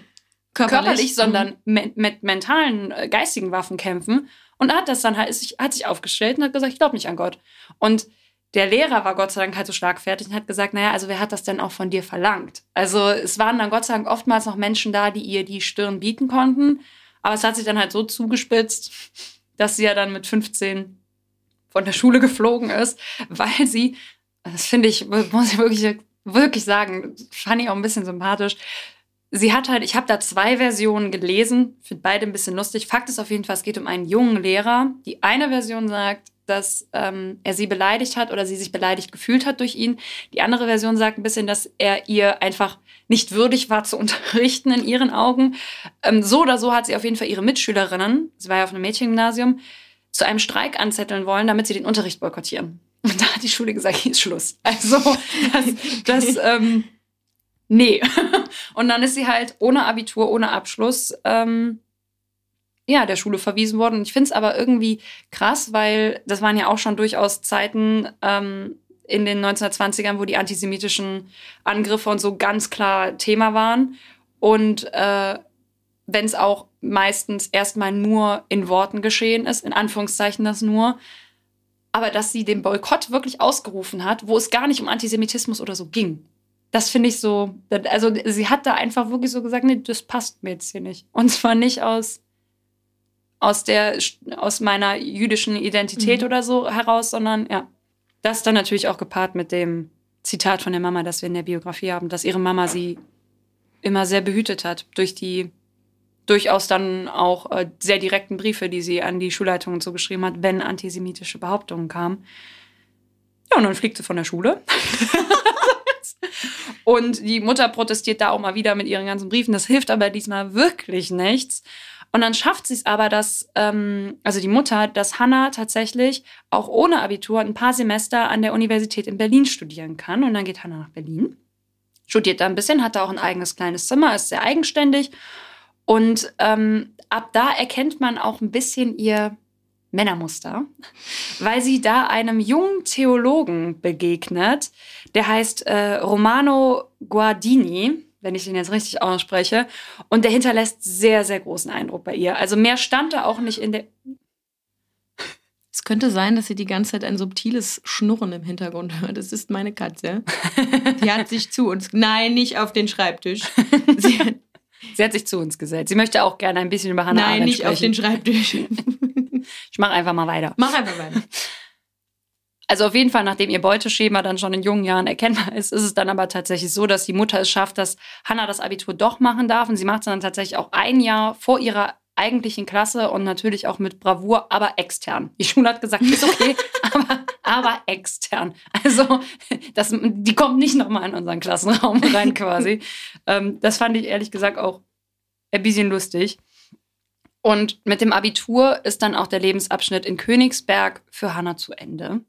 körperlich, körperlich sondern mhm. mit, mit, mentalen, äh, geistigen Waffen kämpfen. Und hat das dann halt, hat sich aufgestellt und hat gesagt, ich glaube nicht an Gott. Und der Lehrer war Gott sei Dank halt so schlagfertig und hat gesagt, naja, also wer hat das denn auch von dir verlangt? Also es waren dann Gott sei Dank oftmals noch Menschen da, die ihr die Stirn bieten konnten. Aber es hat sich dann halt so zugespitzt, dass sie ja dann mit 15 von der Schule geflogen ist, weil sie, das finde ich, muss ich wirklich, wirklich sagen, fand ich auch ein bisschen sympathisch. Sie hat halt, ich habe da zwei Versionen gelesen, finde beide ein bisschen lustig. Fakt ist auf jeden Fall, es geht um einen jungen Lehrer. Die eine Version sagt, dass ähm, er sie beleidigt hat oder sie sich beleidigt gefühlt hat durch ihn. Die andere Version sagt ein bisschen, dass er ihr einfach nicht würdig war zu unterrichten in ihren Augen. Ähm, so oder so hat sie auf jeden Fall ihre Mitschülerinnen, sie war ja auf einem Mädchengymnasium, zu einem Streik anzetteln wollen, damit sie den Unterricht boykottieren. Und da hat die Schule gesagt, hier ist Schluss. Also, das, das ähm, nee. Und dann ist sie halt ohne Abitur, ohne Abschluss ähm, ja, der Schule verwiesen worden. Ich finde es aber irgendwie krass, weil das waren ja auch schon durchaus Zeiten ähm, in den 1920ern, wo die antisemitischen Angriffe und so ganz klar Thema waren. Und äh, wenn es auch meistens erstmal nur in Worten geschehen ist, in Anführungszeichen das nur, aber dass sie den Boykott wirklich ausgerufen hat, wo es gar nicht um Antisemitismus oder so ging. Das finde ich so, also sie hat da einfach wirklich so gesagt, nee, das passt mir jetzt hier nicht. Und zwar nicht aus aus der, aus meiner jüdischen Identität mhm. oder so heraus, sondern ja, das dann natürlich auch gepaart mit dem Zitat von der Mama, das wir in der Biografie haben, dass ihre Mama sie immer sehr behütet hat durch die durchaus dann auch äh, sehr direkten Briefe, die sie an die Schulleitungen so geschrieben hat, wenn antisemitische Behauptungen kamen. Ja, und dann fliegt sie von der Schule. und die Mutter protestiert da auch mal wieder mit ihren ganzen Briefen. Das hilft aber diesmal wirklich nichts. Und dann schafft sie es aber, dass, ähm, also die Mutter, dass Hannah tatsächlich auch ohne Abitur ein paar Semester an der Universität in Berlin studieren kann. Und dann geht Hannah nach Berlin, studiert da ein bisschen, hat da auch ein eigenes kleines Zimmer, ist sehr eigenständig. Und ähm, ab da erkennt man auch ein bisschen ihr Männermuster, weil sie da einem jungen Theologen begegnet, der heißt äh, Romano Guardini wenn ich den jetzt richtig ausspreche. Und der hinterlässt sehr, sehr großen Eindruck bei ihr. Also mehr stand da auch nicht in der. Es könnte sein, dass sie die ganze Zeit ein subtiles Schnurren im Hintergrund hört. Das ist meine Katze. Die hat sich zu uns. Nein, nicht auf den Schreibtisch. Sie hat, sie hat sich zu uns gesetzt. Sie möchte auch gerne ein bisschen über Hannah Nein, Arendt nicht sprechen. auf den Schreibtisch. Ich mache einfach mal weiter. Mach einfach weiter. Also auf jeden Fall, nachdem ihr Beuteschema dann schon in jungen Jahren erkennbar ist, ist es dann aber tatsächlich so, dass die Mutter es schafft, dass Hannah das Abitur doch machen darf. Und sie macht es dann tatsächlich auch ein Jahr vor ihrer eigentlichen Klasse und natürlich auch mit Bravour, aber extern. Die Schule hat gesagt, ist okay, aber, aber extern. Also das, die kommt nicht nochmal in unseren Klassenraum rein quasi. ähm, das fand ich ehrlich gesagt auch ein bisschen lustig. Und mit dem Abitur ist dann auch der Lebensabschnitt in Königsberg für Hannah zu Ende.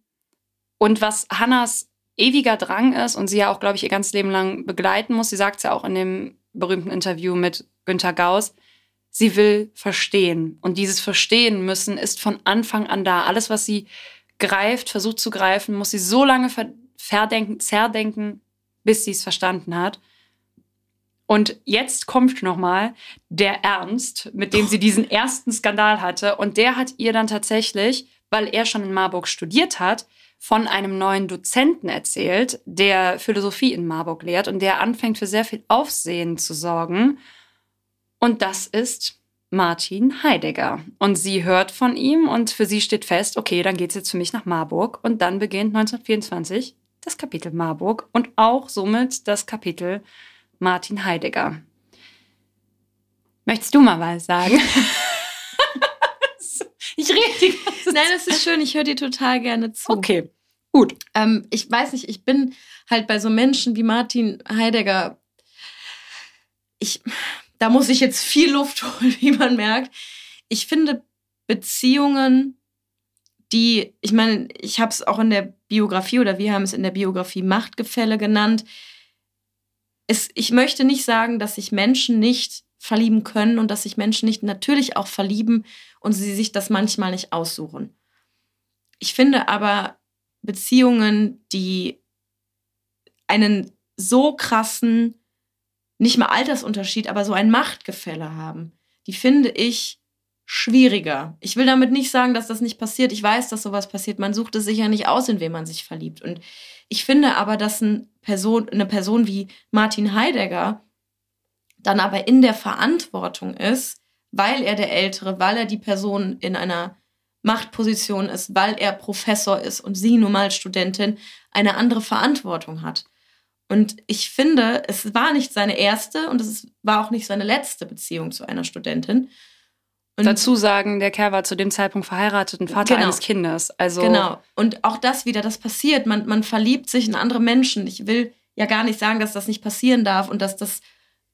Und was Hannas ewiger Drang ist und sie ja auch, glaube ich, ihr ganzes Leben lang begleiten muss, sie sagt es ja auch in dem berühmten Interview mit Günter Gauss, sie will verstehen. Und dieses Verstehen müssen ist von Anfang an da. Alles, was sie greift, versucht zu greifen, muss sie so lange verdenken, zerdenken, bis sie es verstanden hat. Und jetzt kommt nochmal der Ernst, mit dem sie diesen ersten Skandal hatte. Und der hat ihr dann tatsächlich, weil er schon in Marburg studiert hat, von einem neuen Dozenten erzählt, der Philosophie in Marburg lehrt und der anfängt für sehr viel Aufsehen zu sorgen. Und das ist Martin Heidegger. Und sie hört von ihm und für sie steht fest, okay, dann geht es jetzt für mich nach Marburg. Und dann beginnt 1924 das Kapitel Marburg und auch somit das Kapitel Martin Heidegger. Möchtest du mal was sagen? ich rede die. Nein, das ist schön. Ich höre dir total gerne zu. Okay, gut. Ähm, ich weiß nicht, ich bin halt bei so Menschen wie Martin Heidegger. Ich, da muss ich jetzt viel Luft holen, wie man merkt. Ich finde Beziehungen, die, ich meine, ich habe es auch in der Biografie oder wir haben es in der Biografie Machtgefälle genannt es, ich möchte nicht sagen, dass sich Menschen nicht verlieben können und dass sich Menschen nicht natürlich auch verlieben und sie sich das manchmal nicht aussuchen. Ich finde aber Beziehungen, die einen so krassen, nicht mal Altersunterschied, aber so ein Machtgefälle haben, die finde ich schwieriger. Ich will damit nicht sagen, dass das nicht passiert. Ich weiß, dass sowas passiert. Man sucht es sich ja nicht aus, in wen man sich verliebt. Und ich finde aber, dass ein Person, eine Person wie Martin Heidegger dann aber in der Verantwortung ist, weil er der Ältere, weil er die Person in einer Machtposition ist, weil er Professor ist und sie nun mal Studentin, eine andere Verantwortung hat. Und ich finde, es war nicht seine erste und es war auch nicht seine letzte Beziehung zu einer Studentin. Und dazu sagen, der Kerl war zu dem Zeitpunkt verheiratet und Vater genau. eines Kindes. Also genau. Und auch das wieder, das passiert. Man, man verliebt sich in andere Menschen. Ich will ja gar nicht sagen, dass das nicht passieren darf und dass das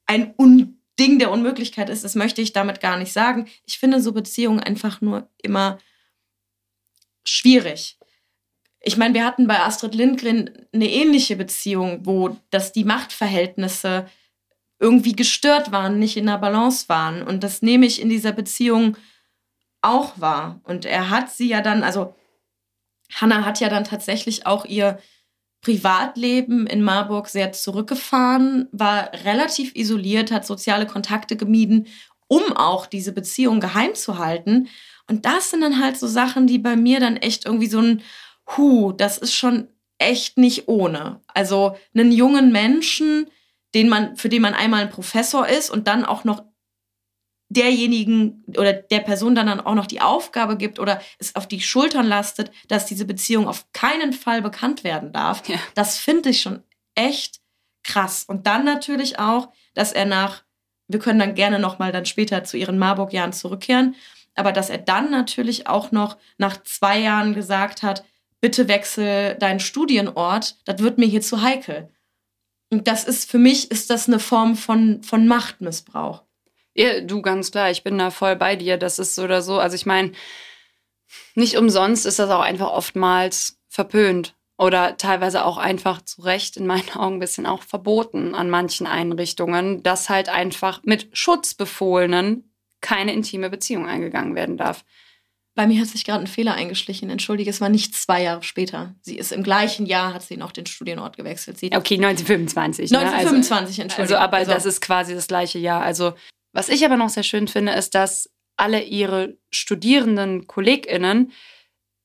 ein Unding der Unmöglichkeit ist. Das möchte ich damit gar nicht sagen. Ich finde so Beziehungen einfach nur immer schwierig. Ich meine, wir hatten bei Astrid Lindgren eine ähnliche Beziehung, wo das die Machtverhältnisse irgendwie gestört waren, nicht in der Balance waren. Und das nehme ich in dieser Beziehung auch wahr. Und er hat sie ja dann, also Hannah hat ja dann tatsächlich auch ihr Privatleben in Marburg sehr zurückgefahren, war relativ isoliert, hat soziale Kontakte gemieden, um auch diese Beziehung geheim zu halten. Und das sind dann halt so Sachen, die bei mir dann echt irgendwie so ein, hu, das ist schon echt nicht ohne. Also einen jungen Menschen, den man, für den man einmal ein Professor ist und dann auch noch derjenigen oder der Person dann, dann auch noch die Aufgabe gibt oder es auf die Schultern lastet, dass diese Beziehung auf keinen Fall bekannt werden darf, ja. das finde ich schon echt krass. Und dann natürlich auch, dass er nach, wir können dann gerne nochmal dann später zu ihren Marburg-Jahren zurückkehren, aber dass er dann natürlich auch noch nach zwei Jahren gesagt hat, bitte wechsel deinen Studienort, das wird mir hier zu heikel. Und das ist für mich ist das eine Form von, von Machtmissbrauch. Ja, du ganz klar, ich bin da voll bei dir. Das ist so oder so. Also ich meine, nicht umsonst ist das auch einfach oftmals verpönt oder teilweise auch einfach zu Recht in meinen Augen ein bisschen auch verboten an manchen Einrichtungen, dass halt einfach mit Schutzbefohlenen keine intime Beziehung eingegangen werden darf. Bei mir hat sich gerade ein Fehler eingeschlichen. Entschuldige, es war nicht zwei Jahre später. Sie ist im gleichen Jahr, hat sie noch den Studienort gewechselt. Sie okay, 1925. 1925, ne? also, entschuldige. Also, aber also. das ist quasi das gleiche Jahr. Also, was ich aber noch sehr schön finde, ist, dass alle ihre studierenden KollegInnen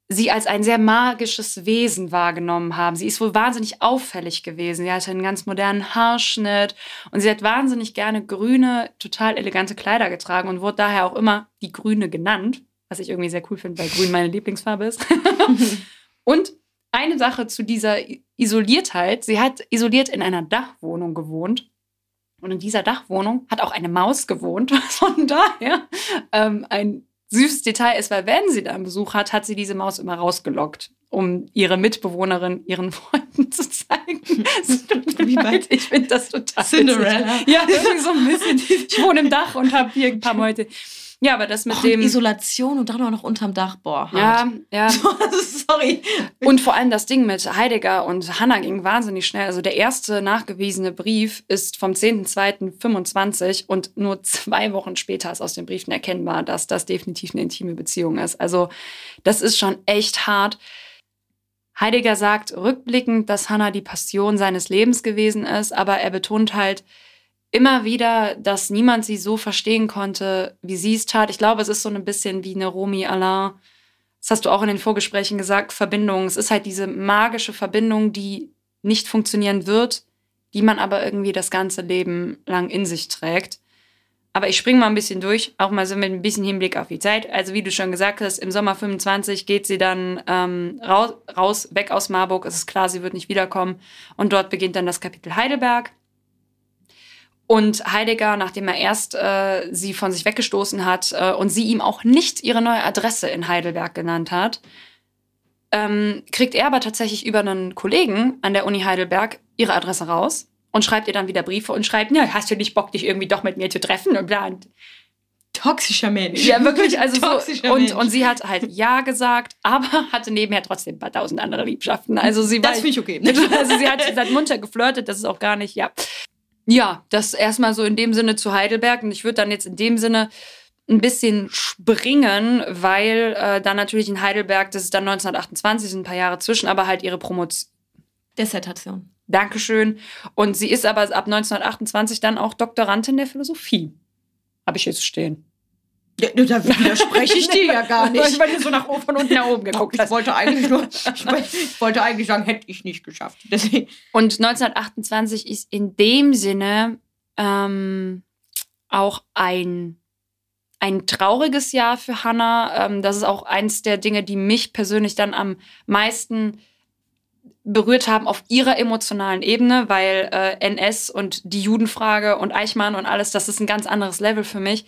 sie als ein sehr magisches Wesen wahrgenommen haben. Sie ist wohl wahnsinnig auffällig gewesen. Sie hatte einen ganz modernen Haarschnitt und sie hat wahnsinnig gerne grüne, total elegante Kleider getragen und wurde daher auch immer die Grüne genannt was ich irgendwie sehr cool finde, weil grün meine Lieblingsfarbe ist. und eine Sache zu dieser Isoliertheit. Sie hat isoliert in einer Dachwohnung gewohnt. Und in dieser Dachwohnung hat auch eine Maus gewohnt. Von daher ähm, ein süßes Detail ist, weil wenn sie da einen Besuch hat, hat sie diese Maus immer rausgelockt, um ihre Mitbewohnerin ihren Freunden zu zeigen. Wie weit? Ich finde das total Cinderella. Witzig. Ja, irgendwie so ein bisschen. Ich wohne im Dach und habe hier ein paar Meute. Ja, aber das mit Och, dem. Isolation und dann auch noch unterm Dach, boah. Hart. Ja, ja. Sorry. Und vor allem das Ding mit Heidegger und Hannah ging wahnsinnig schnell. Also der erste nachgewiesene Brief ist vom 10.02.25 und nur zwei Wochen später ist aus den Briefen erkennbar, dass das definitiv eine intime Beziehung ist. Also das ist schon echt hart. Heidegger sagt rückblickend, dass Hannah die Passion seines Lebens gewesen ist, aber er betont halt immer wieder, dass niemand sie so verstehen konnte, wie sie es tat. Ich glaube, es ist so ein bisschen wie eine Romy Alain. Das hast du auch in den Vorgesprächen gesagt, Verbindung. Es ist halt diese magische Verbindung, die nicht funktionieren wird, die man aber irgendwie das ganze Leben lang in sich trägt. Aber ich springe mal ein bisschen durch, auch mal so mit ein bisschen Hinblick auf die Zeit. Also wie du schon gesagt hast, im Sommer 25 geht sie dann ähm, raus, raus, weg aus Marburg. Es ist klar, sie wird nicht wiederkommen. Und dort beginnt dann das Kapitel Heidelberg. Und Heidegger, nachdem er erst äh, sie von sich weggestoßen hat äh, und sie ihm auch nicht ihre neue Adresse in Heidelberg genannt hat, ähm, kriegt er aber tatsächlich über einen Kollegen an der Uni Heidelberg ihre Adresse raus und schreibt ihr dann wieder Briefe und schreibt, ja, hast du nicht Bock, dich irgendwie doch mit mir zu treffen und bla. Toxischer Mensch. Ja, wirklich, also so. Und, und sie hat halt Ja gesagt, aber hatte nebenher trotzdem ein paar tausend andere Liebschaften. Also sie das finde ich okay. Also sie hat, sie hat munter geflirtet, das ist auch gar nicht, ja. Ja, das erstmal so in dem Sinne zu Heidelberg. Und ich würde dann jetzt in dem Sinne ein bisschen springen, weil äh, dann natürlich in Heidelberg, das ist dann 1928, sind ein paar Jahre zwischen, aber halt ihre Promotion. Dissertation. Dankeschön. Und sie ist aber ab 1928 dann auch Doktorandin der Philosophie. Habe ich jetzt stehen. Ja, da widerspreche ich dir ja gar nicht. Weil du so nach oben, von unten nach oben geguckt hast. Ich wollte eigentlich nur, ich wollte eigentlich sagen, hätte ich nicht geschafft. Deswegen. Und 1928 ist in dem Sinne ähm, auch ein, ein trauriges Jahr für Hannah. Ähm, das ist auch eins der Dinge, die mich persönlich dann am meisten berührt haben auf ihrer emotionalen Ebene, weil äh, NS und die Judenfrage und Eichmann und alles, das ist ein ganz anderes Level für mich.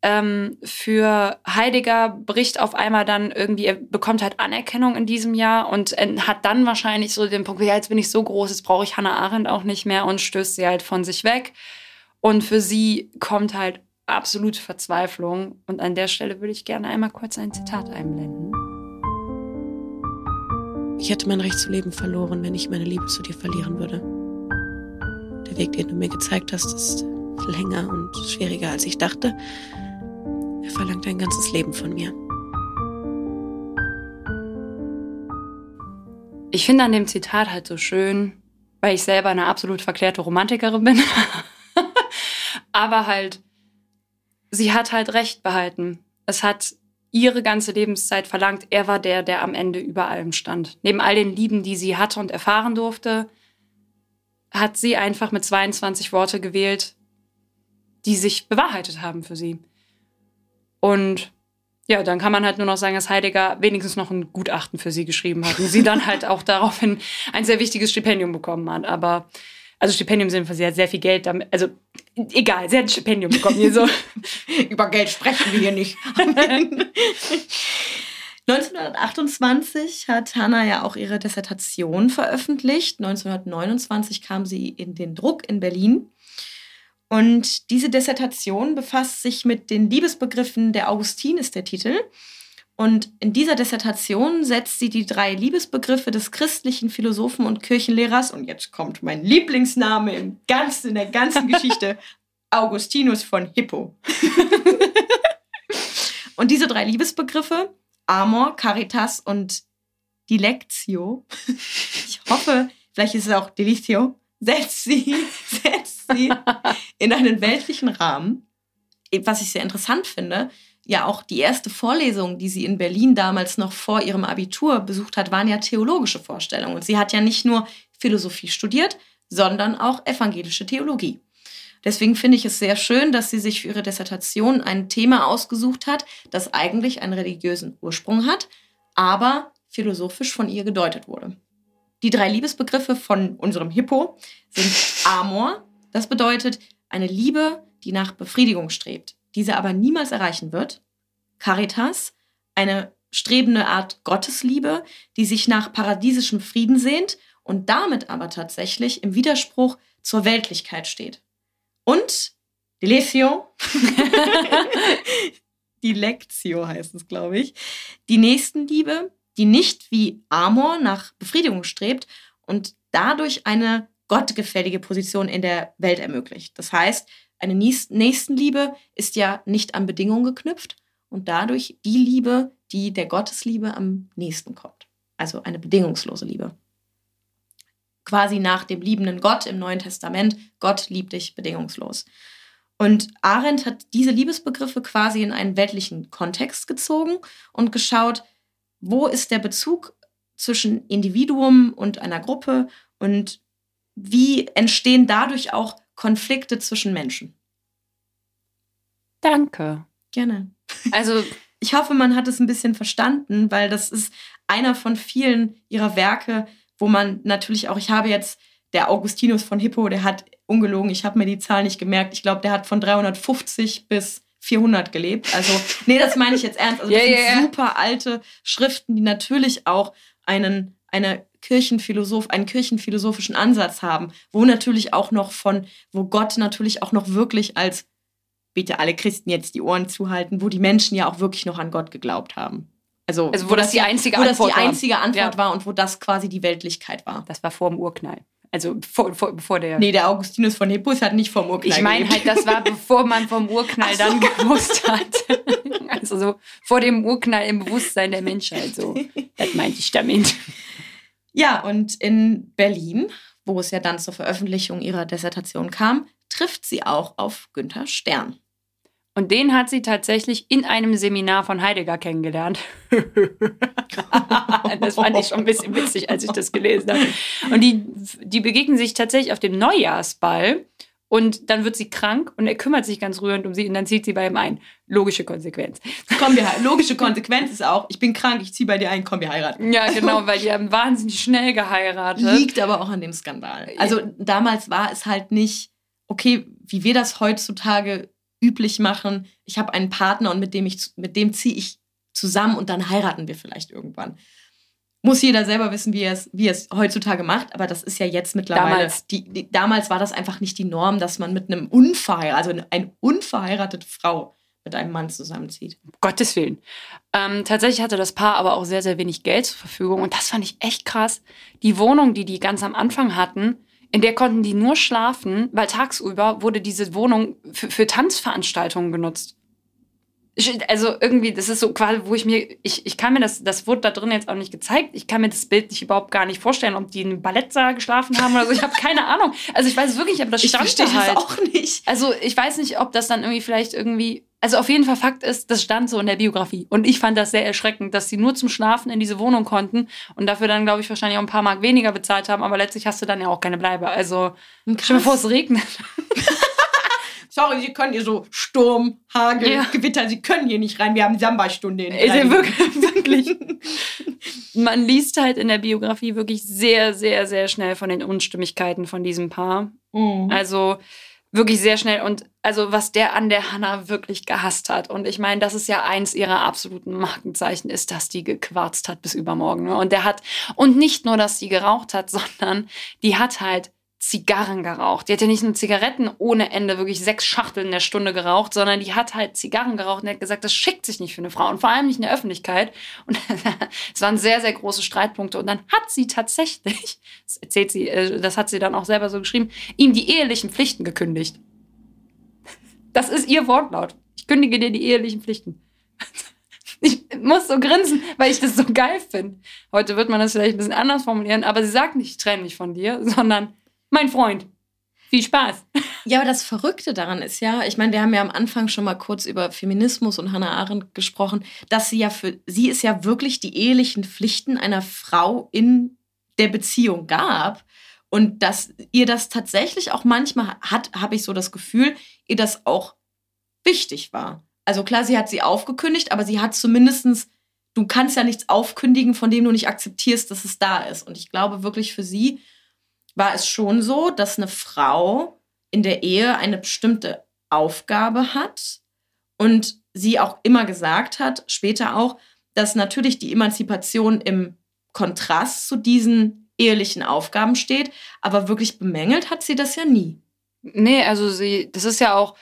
Ähm, für Heidegger bricht auf einmal dann irgendwie, er bekommt halt Anerkennung in diesem Jahr und hat dann wahrscheinlich so den Punkt, ja, jetzt bin ich so groß, jetzt brauche ich Hannah Arendt auch nicht mehr und stößt sie halt von sich weg. Und für sie kommt halt absolute Verzweiflung. Und an der Stelle würde ich gerne einmal kurz ein Zitat einblenden. Ich hätte mein Recht zu leben verloren, wenn ich meine Liebe zu dir verlieren würde. Der Weg, den du mir gezeigt hast, ist länger und schwieriger, als ich dachte. Er verlangt ein ganzes Leben von mir. Ich finde an dem Zitat halt so schön, weil ich selber eine absolut verklärte Romantikerin bin. Aber halt, sie hat halt Recht behalten. Es hat ihre ganze Lebenszeit verlangt. Er war der, der am Ende über allem stand. Neben all den Lieben, die sie hatte und erfahren durfte, hat sie einfach mit 22 Worte gewählt, die sich bewahrheitet haben für sie. Und ja, dann kann man halt nur noch sagen, dass Heidegger wenigstens noch ein Gutachten für sie geschrieben hat und sie dann halt auch daraufhin ein sehr wichtiges Stipendium bekommen hat. Aber also Stipendium sind sie hat sehr viel Geld damit, also egal, sie hat ein Stipendium bekommen hier so. Über Geld sprechen wir hier nicht. 1928 hat Hannah ja auch ihre Dissertation veröffentlicht. 1929 kam sie in den Druck in Berlin. Und diese Dissertation befasst sich mit den Liebesbegriffen der Augustin, ist der Titel. Und in dieser Dissertation setzt sie die drei Liebesbegriffe des christlichen Philosophen und Kirchenlehrers, und jetzt kommt mein Lieblingsname im ganzen, in der ganzen Geschichte, Augustinus von Hippo. und diese drei Liebesbegriffe, Amor, Caritas und Dilectio, ich hoffe, vielleicht ist es auch Delicio, setzt sie, setzt sie in einen weltlichen Rahmen. Was ich sehr interessant finde, ja auch die erste Vorlesung, die sie in Berlin damals noch vor ihrem Abitur besucht hat, waren ja theologische Vorstellungen. Und sie hat ja nicht nur Philosophie studiert, sondern auch evangelische Theologie. Deswegen finde ich es sehr schön, dass sie sich für ihre Dissertation ein Thema ausgesucht hat, das eigentlich einen religiösen Ursprung hat, aber philosophisch von ihr gedeutet wurde. Die drei Liebesbegriffe von unserem Hippo sind Amor, das bedeutet eine Liebe, die nach Befriedigung strebt, diese aber niemals erreichen wird. Caritas, eine strebende Art Gottesliebe, die sich nach paradiesischem Frieden sehnt und damit aber tatsächlich im Widerspruch zur Weltlichkeit steht. Und Deletio, Dilectio heißt es, glaube ich, die Nächstenliebe, die nicht wie Amor nach Befriedigung strebt und dadurch eine gottgefällige Position in der Welt ermöglicht. Das heißt, eine Nächstenliebe ist ja nicht an Bedingungen geknüpft und dadurch die Liebe, die der Gottesliebe am nächsten kommt. also eine bedingungslose Liebe. Quasi nach dem liebenden Gott im Neuen Testament, Gott liebt dich bedingungslos. Und Arendt hat diese Liebesbegriffe quasi in einen weltlichen Kontext gezogen und geschaut, wo ist der Bezug zwischen Individuum und einer Gruppe und wie entstehen dadurch auch Konflikte zwischen Menschen. Danke. Gerne. Also ich hoffe, man hat es ein bisschen verstanden, weil das ist einer von vielen ihrer Werke, wo man natürlich auch, ich habe jetzt der Augustinus von Hippo, der hat ungelogen, ich habe mir die Zahl nicht gemerkt, ich glaube, der hat von 350 bis 400 gelebt. Also, nee, das meine ich jetzt ernst. Also, das yeah, sind yeah. super alte Schriften, die natürlich auch einen, eine Kirchenphilosoph, einen kirchenphilosophischen Ansatz haben, wo natürlich auch noch von, wo Gott natürlich auch noch wirklich als, bitte alle Christen jetzt die Ohren zuhalten, wo die Menschen ja auch wirklich noch an Gott geglaubt haben. Also, also wo, wo das die einzige wo Antwort, das die einzige Antwort ja. war und wo das quasi die Weltlichkeit war. Das war vor dem Urknall. Also vor, vor, vor der. Nee, der Augustinus von Hippus hat nicht vom Urknall Ich meine halt, das war bevor man vom Urknall so. dann gewusst hat. also so vor dem Urknall im Bewusstsein der Menschheit. So. Das meinte ich damit. Ja, und in Berlin, wo es ja dann zur Veröffentlichung ihrer Dissertation kam, trifft sie auch auf Günther Stern. Und den hat sie tatsächlich in einem Seminar von Heidegger kennengelernt. das fand ich schon ein bisschen witzig, als ich das gelesen habe. Und die, die begegnen sich tatsächlich auf dem Neujahrsball. Und dann wird sie krank und er kümmert sich ganz rührend um sie und dann zieht sie bei ihm ein. Logische Konsequenz. Komm, wir Logische Konsequenz ist auch, ich bin krank, ich ziehe bei dir ein, komm, wir heiraten. Ja, genau, weil die haben wahnsinnig schnell geheiratet. Liegt aber auch an dem Skandal. Also damals war es halt nicht, okay, wie wir das heutzutage üblich machen. Ich habe einen Partner und mit dem, ich, mit dem ziehe ich zusammen und dann heiraten wir vielleicht irgendwann. Muss jeder selber wissen, wie er es, wie er es heutzutage macht, aber das ist ja jetzt mittlerweile. Damals. Die, die, damals war das einfach nicht die Norm, dass man mit einem unverheirateten, also eine unverheiratete Frau mit einem Mann zusammenzieht. Um Gottes Willen. Ähm, tatsächlich hatte das Paar aber auch sehr, sehr wenig Geld zur Verfügung und das fand ich echt krass. Die Wohnung, die die ganz am Anfang hatten, in der konnten die nur schlafen, weil tagsüber wurde diese Wohnung für, für Tanzveranstaltungen genutzt. Also irgendwie, das ist so quasi, wo ich mir, ich, ich kann mir das, das wurde da drin jetzt auch nicht gezeigt, ich kann mir das Bild nicht überhaupt gar nicht vorstellen, ob die in einem Ballettsaal geschlafen haben oder so. Ich habe keine Ahnung. Also ich weiß wirklich, aber das stand ich da halt. Das auch nicht. Also ich weiß nicht, ob das dann irgendwie vielleicht irgendwie also auf jeden Fall Fakt ist, das stand so in der Biografie. Und ich fand das sehr erschreckend, dass sie nur zum Schlafen in diese Wohnung konnten und dafür dann, glaube ich, wahrscheinlich auch ein paar Mark weniger bezahlt haben. Aber letztlich hast du dann ja auch keine Bleibe. Also Krass. stell dir vor, es regnet. Sorry, Sie können hier so Sturm, Hagel, ja. Gewitter, Sie können hier nicht rein. Wir haben Samba-Stunde in also wirklich, wirklich. Man liest halt in der Biografie wirklich sehr, sehr, sehr schnell von den Unstimmigkeiten von diesem Paar. Mhm. Also wirklich sehr schnell und also was der an der Hannah wirklich gehasst hat und ich meine, das ist ja eins ihrer absoluten Markenzeichen ist, dass die gequarzt hat bis übermorgen ne? und der hat und nicht nur, dass die geraucht hat, sondern die hat halt Zigarren geraucht. Die hat ja nicht nur Zigaretten ohne Ende, wirklich sechs Schachteln in der Stunde geraucht, sondern die hat halt Zigarren geraucht und hat gesagt, das schickt sich nicht für eine Frau und vor allem nicht in der Öffentlichkeit. Und es waren sehr, sehr große Streitpunkte. Und dann hat sie tatsächlich, das erzählt sie, äh, das hat sie dann auch selber so geschrieben, ihm die ehelichen Pflichten gekündigt. Das ist ihr Wortlaut. Ich kündige dir die ehelichen Pflichten. Ich muss so grinsen, weil ich das so geil finde. Heute wird man das vielleicht ein bisschen anders formulieren, aber sie sagt nicht, ich trenne mich von dir, sondern mein Freund. Viel Spaß. Ja, aber das Verrückte daran ist ja, ich meine, wir haben ja am Anfang schon mal kurz über Feminismus und Hannah Arendt gesprochen, dass sie ja für sie ist ja wirklich die ehelichen Pflichten einer Frau in der Beziehung gab und dass ihr das tatsächlich auch manchmal hat, habe ich so das Gefühl, ihr das auch wichtig war. Also klar, sie hat sie aufgekündigt, aber sie hat zumindestens du kannst ja nichts aufkündigen, von dem du nicht akzeptierst, dass es da ist. Und ich glaube wirklich für sie war es schon so, dass eine Frau in der Ehe eine bestimmte Aufgabe hat und sie auch immer gesagt hat, später auch, dass natürlich die Emanzipation im Kontrast zu diesen ehelichen Aufgaben steht, aber wirklich bemängelt hat sie das ja nie. Nee, also sie, das ist ja auch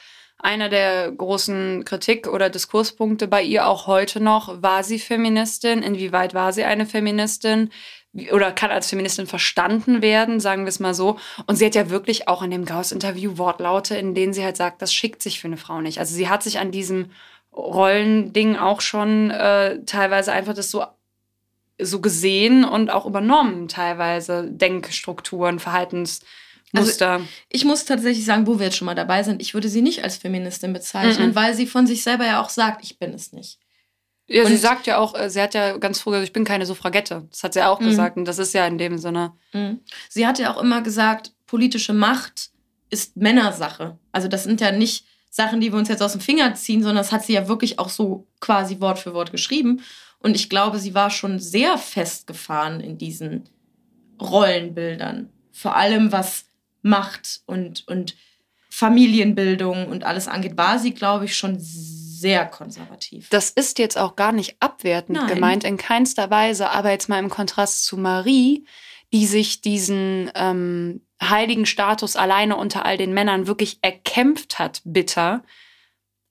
einer der großen Kritik- oder Diskurspunkte bei ihr auch heute noch. War sie Feministin? Inwieweit war sie eine Feministin? oder kann als Feministin verstanden werden, sagen wir es mal so. Und sie hat ja wirklich auch in dem Gauss-Interview Wortlaute, in denen sie halt sagt, das schickt sich für eine Frau nicht. Also sie hat sich an diesem Rollending auch schon äh, teilweise einfach das so so gesehen und auch übernommen teilweise Denkstrukturen, Verhaltensmuster. Also ich muss tatsächlich sagen, wo wir jetzt schon mal dabei sind, ich würde sie nicht als Feministin bezeichnen, mhm. weil sie von sich selber ja auch sagt, ich bin es nicht. Ja, und sie sagt ja auch, äh, sie hat ja ganz früh gesagt, ich bin keine Suffragette. Das hat sie auch mhm. gesagt und das ist ja in dem Sinne. Mhm. Sie hat ja auch immer gesagt, politische Macht ist Männersache. Also das sind ja nicht Sachen, die wir uns jetzt aus dem Finger ziehen, sondern das hat sie ja wirklich auch so quasi Wort für Wort geschrieben. Und ich glaube, sie war schon sehr festgefahren in diesen Rollenbildern. Vor allem was Macht und, und Familienbildung und alles angeht, war sie, glaube ich, schon sehr konservativ. Das ist jetzt auch gar nicht abwertend Nein. gemeint, in keinster Weise, aber jetzt mal im Kontrast zu Marie, die sich diesen ähm, heiligen Status alleine unter all den Männern wirklich erkämpft hat, bitter,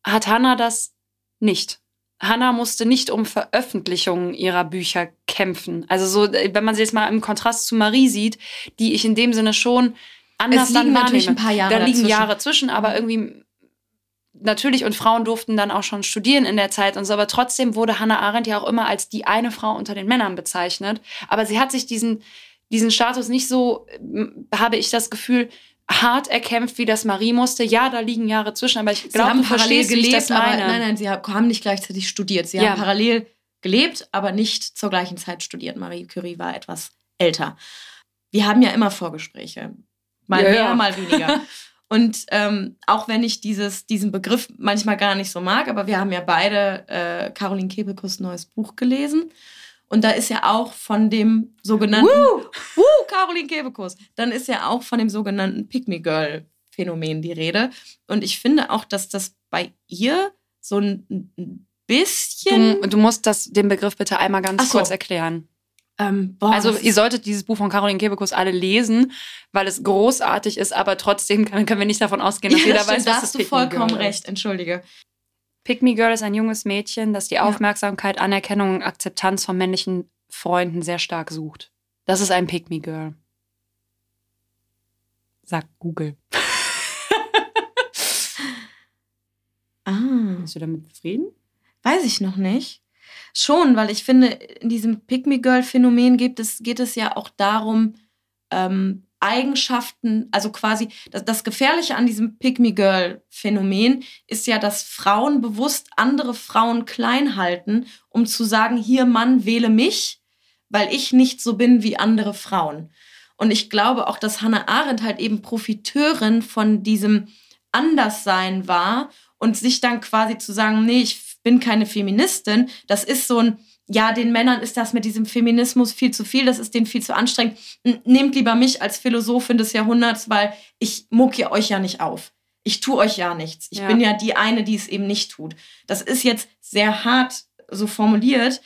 hat Hannah das nicht. Hannah musste nicht um Veröffentlichungen ihrer Bücher kämpfen. Also so, wenn man sie jetzt mal im Kontrast zu Marie sieht, die ich in dem Sinne schon anders es liegen natürlich ein paar Jahre Da liegen dazwischen. Jahre zwischen, aber irgendwie natürlich und Frauen durften dann auch schon studieren in der Zeit und so, aber trotzdem wurde Hannah Arendt ja auch immer als die eine Frau unter den Männern bezeichnet. Aber sie hat sich diesen diesen Status nicht so, habe ich das Gefühl, hart erkämpft, wie das Marie musste. Ja, da liegen Jahre zwischen, aber ich glaube, du verstehst, gelebt, wie ich das meine. Aber, nein, nein, sie haben nicht gleichzeitig studiert. Sie ja. haben parallel gelebt, aber nicht zur gleichen Zeit studiert. Marie Curie war etwas älter. Wir haben ja immer Vorgespräche. Mal ja, mehr, ja. mal weniger. Und ähm, auch wenn ich dieses, diesen Begriff manchmal gar nicht so mag, aber wir haben ja beide äh, Caroline Kebekus neues Buch gelesen. Und da ist ja auch von dem sogenannten Woo! Woo, Caroline Kebekus. Dann ist ja auch von dem sogenannten Pick Me Girl Phänomen die Rede. Und ich finde auch, dass das bei ihr so ein bisschen. Du, du musst das, den Begriff bitte einmal ganz so. kurz erklären. Ähm, boah, also ihr solltet dieses Buch von Caroline Kebekus alle lesen, weil es großartig ist, aber trotzdem können, können wir nicht davon ausgehen, dass ja, jeder das weiß, was Da hast du vollkommen recht, entschuldige. Pick Me Girl ist ein junges Mädchen, das die Aufmerksamkeit, Anerkennung und Akzeptanz von männlichen Freunden sehr stark sucht. Das ist ein Pick Me Girl. Sagt Google. ah. Bist du damit zufrieden? Weiß ich noch nicht. Schon, weil ich finde, in diesem Pick Me Girl Phänomen geht es, geht es ja auch darum, ähm, Eigenschaften, also quasi das, das Gefährliche an diesem Pick-me-Girl-Phänomen ist ja, dass Frauen bewusst andere Frauen klein halten, um zu sagen, hier Mann, wähle mich, weil ich nicht so bin wie andere Frauen. Und ich glaube auch, dass Hannah Arendt halt eben Profiteurin von diesem Anderssein war und sich dann quasi zu sagen, nee, ich bin keine Feministin, das ist so ein ja, den Männern ist das mit diesem Feminismus viel zu viel, das ist denen viel zu anstrengend. Nehmt lieber mich als Philosophin des Jahrhunderts, weil ich muck ja euch ja nicht auf. Ich tue euch ja nichts. Ich ja. bin ja die eine, die es eben nicht tut. Das ist jetzt sehr hart so formuliert,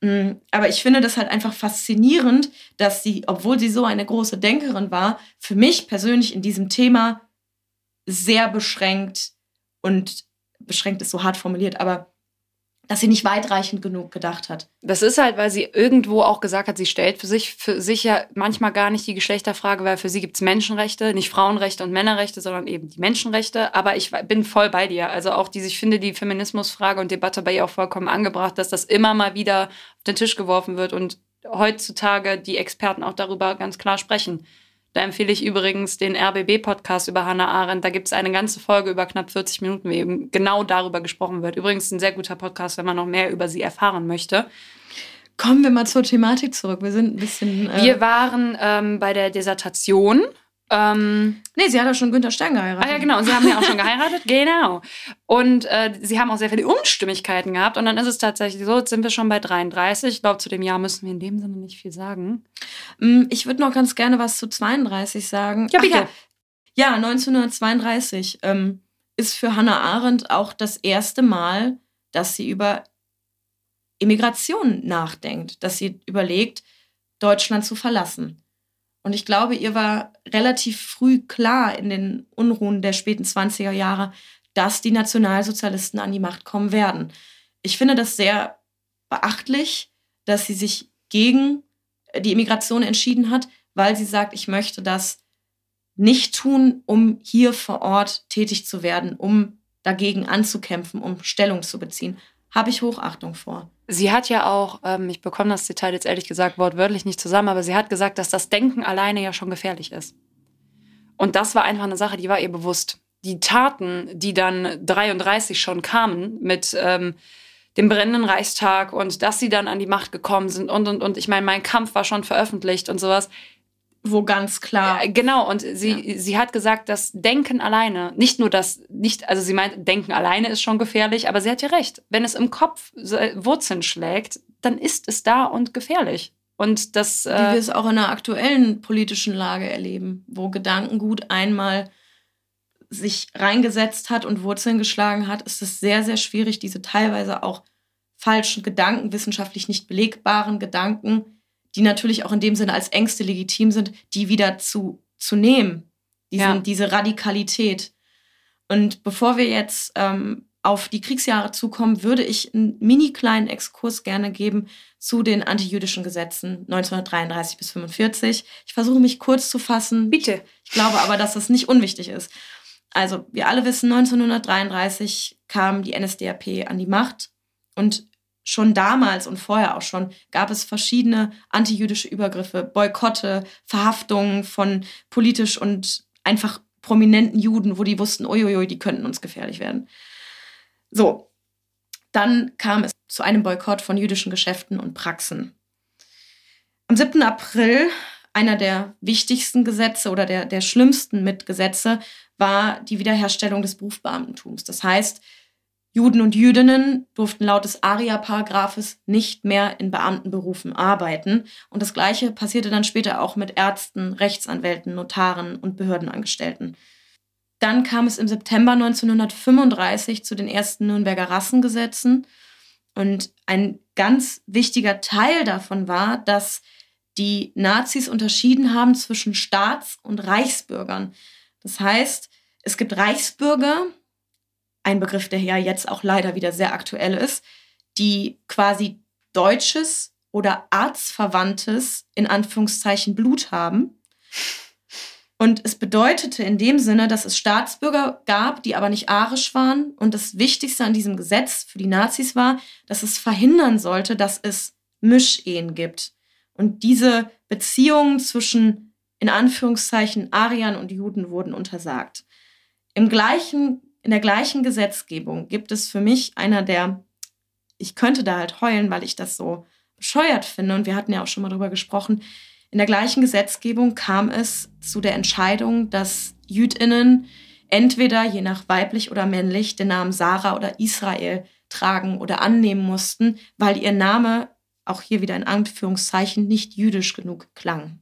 mm, aber ich finde das halt einfach faszinierend, dass sie, obwohl sie so eine große Denkerin war, für mich persönlich in diesem Thema sehr beschränkt und beschränkt ist so hart formuliert, aber dass sie nicht weitreichend genug gedacht hat. Das ist halt, weil sie irgendwo auch gesagt hat, sie stellt für sich, für sich ja manchmal gar nicht die Geschlechterfrage, weil für sie gibt es Menschenrechte, nicht Frauenrechte und Männerrechte, sondern eben die Menschenrechte. Aber ich bin voll bei dir. Also auch diese, ich finde die Feminismusfrage und Debatte bei ihr auch vollkommen angebracht, dass das immer mal wieder auf den Tisch geworfen wird und heutzutage die Experten auch darüber ganz klar sprechen. Da empfehle ich übrigens den RBB-Podcast über Hannah Arendt. Da gibt es eine ganze Folge über knapp 40 Minuten, wie eben genau darüber gesprochen wird. Übrigens ein sehr guter Podcast, wenn man noch mehr über sie erfahren möchte. Kommen wir mal zur Thematik zurück. Wir sind ein bisschen. Äh wir waren ähm, bei der Dissertation ähm, nee, sie hat ja schon Günther Stern geheiratet. Ah ja, genau. Und sie haben ja auch schon geheiratet. genau. Und äh, sie haben auch sehr viele Unstimmigkeiten gehabt. Und dann ist es tatsächlich so, jetzt sind wir schon bei 33. Ich glaube, zu dem Jahr müssen wir in dem Sinne nicht viel sagen. Mm, ich würde noch ganz gerne was zu 32 sagen. Ja, bitte. ja. ja, 1932 ähm, ist für Hannah Arendt auch das erste Mal, dass sie über Immigration nachdenkt, dass sie überlegt, Deutschland zu verlassen. Und ich glaube, ihr war relativ früh klar in den Unruhen der späten 20er Jahre, dass die Nationalsozialisten an die Macht kommen werden. Ich finde das sehr beachtlich, dass sie sich gegen die Immigration entschieden hat, weil sie sagt, ich möchte das nicht tun, um hier vor Ort tätig zu werden, um dagegen anzukämpfen, um Stellung zu beziehen. habe ich Hochachtung vor. Sie hat ja auch, ähm, ich bekomme das Detail jetzt ehrlich gesagt wortwörtlich nicht zusammen, aber sie hat gesagt, dass das Denken alleine ja schon gefährlich ist. Und das war einfach eine Sache, die war ihr bewusst. Die Taten, die dann 33 schon kamen mit ähm, dem brennenden Reichstag und dass sie dann an die Macht gekommen sind und und und. Ich meine, mein Kampf war schon veröffentlicht und sowas wo ganz klar. Ja, genau, und sie, ja. sie hat gesagt, das Denken alleine, nicht nur das, nicht, also sie meint, Denken alleine ist schon gefährlich, aber sie hat ja recht. Wenn es im Kopf Wurzeln schlägt, dann ist es da und gefährlich. Und das. Wie äh, wir es auch in der aktuellen politischen Lage erleben, wo Gedankengut einmal sich reingesetzt hat und Wurzeln geschlagen hat, ist es sehr, sehr schwierig, diese teilweise auch falschen Gedanken, wissenschaftlich nicht belegbaren Gedanken die natürlich auch in dem Sinne als Ängste legitim sind, die wieder zu, zu nehmen. Diesen, ja. Diese Radikalität. Und bevor wir jetzt ähm, auf die Kriegsjahre zukommen, würde ich einen mini kleinen Exkurs gerne geben zu den antijüdischen Gesetzen 1933 bis 1945. Ich versuche mich kurz zu fassen. Bitte. Ich glaube aber, dass das nicht unwichtig ist. Also, wir alle wissen, 1933 kam die NSDAP an die Macht und schon damals und vorher auch schon gab es verschiedene antijüdische Übergriffe, Boykotte, Verhaftungen von politisch und einfach prominenten Juden, wo die wussten, uiuiui, die könnten uns gefährlich werden. So, dann kam es zu einem Boykott von jüdischen Geschäften und Praxen. Am 7. April, einer der wichtigsten Gesetze oder der, der schlimmsten Mitgesetze, war die Wiederherstellung des Berufsbeamtentums. Das heißt, Juden und Jüdinnen durften laut des ARIA-Paragraphes nicht mehr in Beamtenberufen arbeiten. Und das Gleiche passierte dann später auch mit Ärzten, Rechtsanwälten, Notaren und Behördenangestellten. Dann kam es im September 1935 zu den ersten Nürnberger Rassengesetzen. Und ein ganz wichtiger Teil davon war, dass die Nazis unterschieden haben zwischen Staats- und Reichsbürgern. Das heißt, es gibt Reichsbürger, ein Begriff, der ja jetzt auch leider wieder sehr aktuell ist, die quasi deutsches oder arztverwandtes in Anführungszeichen Blut haben. Und es bedeutete in dem Sinne, dass es Staatsbürger gab, die aber nicht arisch waren. Und das Wichtigste an diesem Gesetz für die Nazis war, dass es verhindern sollte, dass es Mischehen gibt. Und diese Beziehungen zwischen in Anführungszeichen Ariern und Juden wurden untersagt. Im gleichen in der gleichen Gesetzgebung gibt es für mich einer der, ich könnte da halt heulen, weil ich das so bescheuert finde. Und wir hatten ja auch schon mal drüber gesprochen. In der gleichen Gesetzgebung kam es zu der Entscheidung, dass JüdInnen entweder je nach weiblich oder männlich den Namen Sarah oder Israel tragen oder annehmen mussten, weil ihr Name, auch hier wieder in Anführungszeichen, nicht jüdisch genug klang.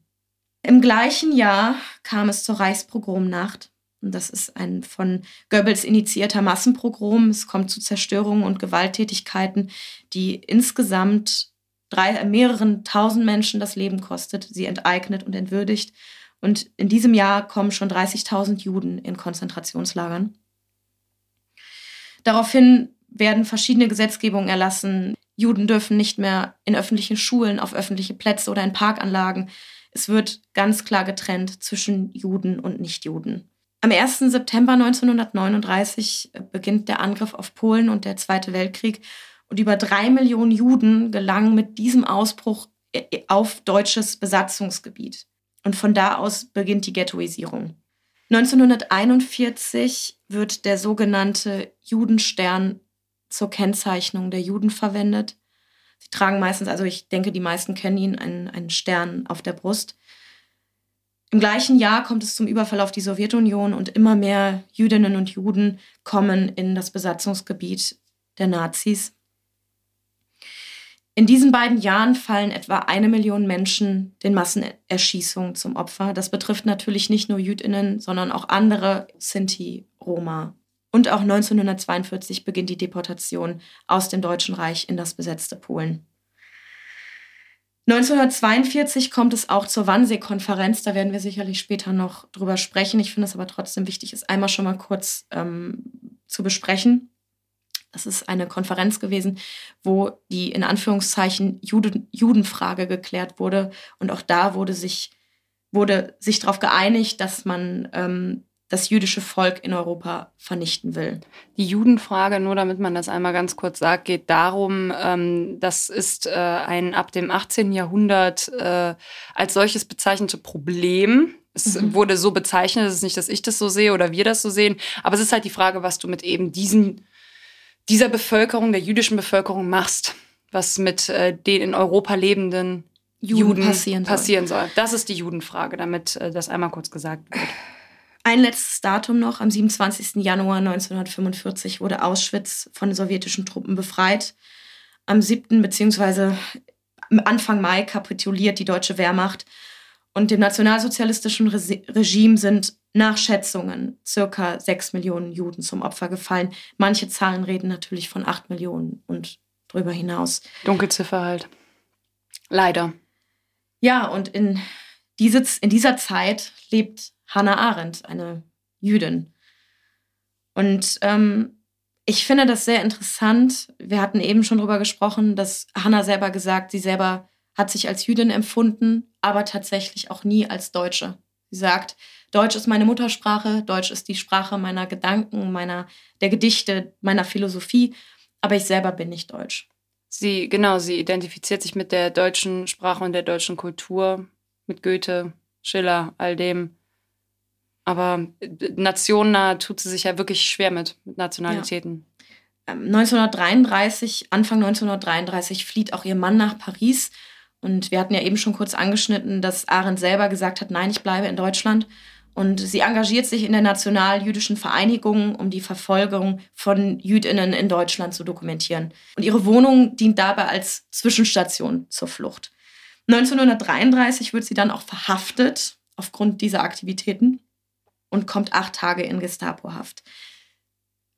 Im gleichen Jahr kam es zur Reichspogromnacht das ist ein von Goebbels initiierter Massenpogrom. Es kommt zu Zerstörungen und Gewalttätigkeiten, die insgesamt drei, mehreren tausend Menschen das Leben kostet, sie enteignet und entwürdigt. Und in diesem Jahr kommen schon 30.000 Juden in Konzentrationslagern. Daraufhin werden verschiedene Gesetzgebungen erlassen. Juden dürfen nicht mehr in öffentlichen Schulen, auf öffentliche Plätze oder in Parkanlagen. Es wird ganz klar getrennt zwischen Juden und Nichtjuden. Am 1. September 1939 äh, beginnt der Angriff auf Polen und der Zweite Weltkrieg. Und über drei Millionen Juden gelangen mit diesem Ausbruch äh, äh, auf deutsches Besatzungsgebiet. Und von da aus beginnt die Ghettoisierung. 1941 wird der sogenannte Judenstern zur Kennzeichnung der Juden verwendet. Sie tragen meistens, also ich denke, die meisten kennen ihn, einen, einen Stern auf der Brust. Im gleichen Jahr kommt es zum Überfall auf die Sowjetunion und immer mehr Jüdinnen und Juden kommen in das Besatzungsgebiet der Nazis. In diesen beiden Jahren fallen etwa eine Million Menschen den Massenerschießungen zum Opfer. Das betrifft natürlich nicht nur Jüdinnen, sondern auch andere Sinti, Roma. Und auch 1942 beginnt die Deportation aus dem Deutschen Reich in das besetzte Polen. 1942 kommt es auch zur Wannsee-Konferenz. Da werden wir sicherlich später noch drüber sprechen. Ich finde es aber trotzdem wichtig, es einmal schon mal kurz ähm, zu besprechen. Das ist eine Konferenz gewesen, wo die in Anführungszeichen Juden, Judenfrage geklärt wurde. Und auch da wurde sich, wurde sich darauf geeinigt, dass man ähm, das jüdische Volk in Europa vernichten will. Die Judenfrage, nur damit man das einmal ganz kurz sagt, geht darum, ähm, das ist äh, ein ab dem 18. Jahrhundert äh, als solches bezeichnete Problem. Es mhm. wurde so bezeichnet, es ist nicht, dass ich das so sehe oder wir das so sehen, aber es ist halt die Frage, was du mit eben diesen, dieser Bevölkerung, der jüdischen Bevölkerung machst, was mit äh, den in Europa lebenden Juden, Juden passieren, soll. passieren, soll. Das ist die Judenfrage, damit äh, das einmal kurz gesagt wird. Ein letztes Datum noch. Am 27. Januar 1945 wurde Auschwitz von den sowjetischen Truppen befreit. Am 7. bzw. Anfang Mai kapituliert die deutsche Wehrmacht. Und dem nationalsozialistischen Regime sind nach Schätzungen circa 6 Millionen Juden zum Opfer gefallen. Manche Zahlen reden natürlich von 8 Millionen und drüber hinaus. Dunkelziffer halt. Leider. Ja, und in, diese, in dieser Zeit lebt Hannah Arendt, eine Jüdin. Und ähm, ich finde das sehr interessant. Wir hatten eben schon darüber gesprochen, dass Hannah selber gesagt, sie selber hat sich als Jüdin empfunden, aber tatsächlich auch nie als Deutsche. Sie sagt, Deutsch ist meine Muttersprache, Deutsch ist die Sprache meiner Gedanken, meiner der Gedichte, meiner Philosophie, aber ich selber bin nicht deutsch. Sie genau, sie identifiziert sich mit der deutschen Sprache und der deutschen Kultur, mit Goethe, Schiller, all dem. Aber äh, nationennah tut sie sich ja wirklich schwer mit, mit Nationalitäten. Ja. 1933, ähm, Anfang 1933 flieht auch ihr Mann nach Paris. Und wir hatten ja eben schon kurz angeschnitten, dass Arendt selber gesagt hat, nein, ich bleibe in Deutschland. Und sie engagiert sich in der Nationaljüdischen Vereinigung, um die Verfolgung von Jüdinnen in Deutschland zu dokumentieren. Und ihre Wohnung dient dabei als Zwischenstation zur Flucht. 1933 wird sie dann auch verhaftet aufgrund dieser Aktivitäten und kommt acht Tage in Gestapohaft.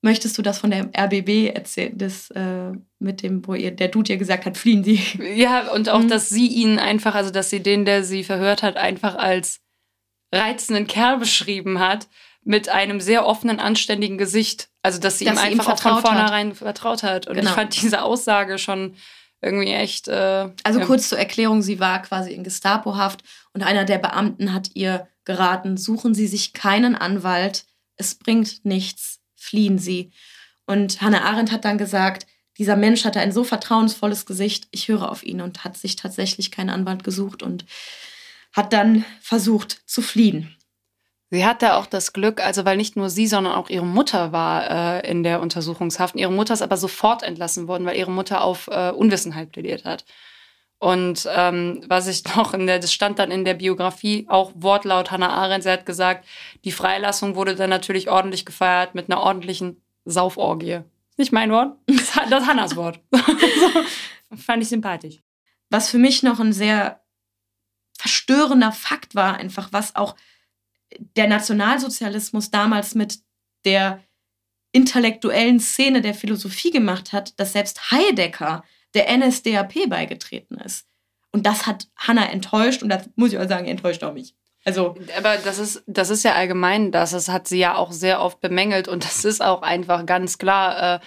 Möchtest du das von der RBB erzählen, das äh, mit dem, wo ihr, der Dude ihr gesagt hat, fliehen Sie? Ja, und auch, mhm. dass sie ihn einfach, also dass sie den, der sie verhört hat, einfach als reizenden Kerl beschrieben hat, mit einem sehr offenen, anständigen Gesicht. Also, dass sie dass ihm sie einfach ihm von vornherein hat. vertraut hat. Und genau. ich fand diese Aussage schon irgendwie echt. Äh, also, ja. kurz zur Erklärung: Sie war quasi in Gestapohaft und einer der Beamten hat ihr geraten, suchen Sie sich keinen Anwalt, es bringt nichts, fliehen Sie. Und Hannah Arendt hat dann gesagt, dieser Mensch hatte ein so vertrauensvolles Gesicht, ich höre auf ihn und hat sich tatsächlich keinen Anwalt gesucht und hat dann versucht zu fliehen. Sie hatte auch das Glück, also weil nicht nur sie, sondern auch ihre Mutter war äh, in der Untersuchungshaft. Ihre Mutter ist aber sofort entlassen worden, weil ihre Mutter auf äh, Unwissenheit plädiert hat. Und ähm, was ich noch in der, das stand dann in der Biografie, auch Wortlaut Hannah Arendt, sie hat gesagt, die Freilassung wurde dann natürlich ordentlich gefeiert mit einer ordentlichen Sauforgie. Nicht mein Wort, das, ist Hannas Wort. so, fand ich sympathisch. Was für mich noch ein sehr verstörender Fakt war, einfach was auch der Nationalsozialismus damals mit der intellektuellen Szene der Philosophie gemacht hat, dass selbst Heidegger der NSDAP beigetreten ist. Und das hat Hannah enttäuscht und das muss ich auch sagen, enttäuscht auch mich. Also, aber das ist, das ist ja allgemein das. Das hat sie ja auch sehr oft bemängelt und das ist auch einfach ganz klar, äh,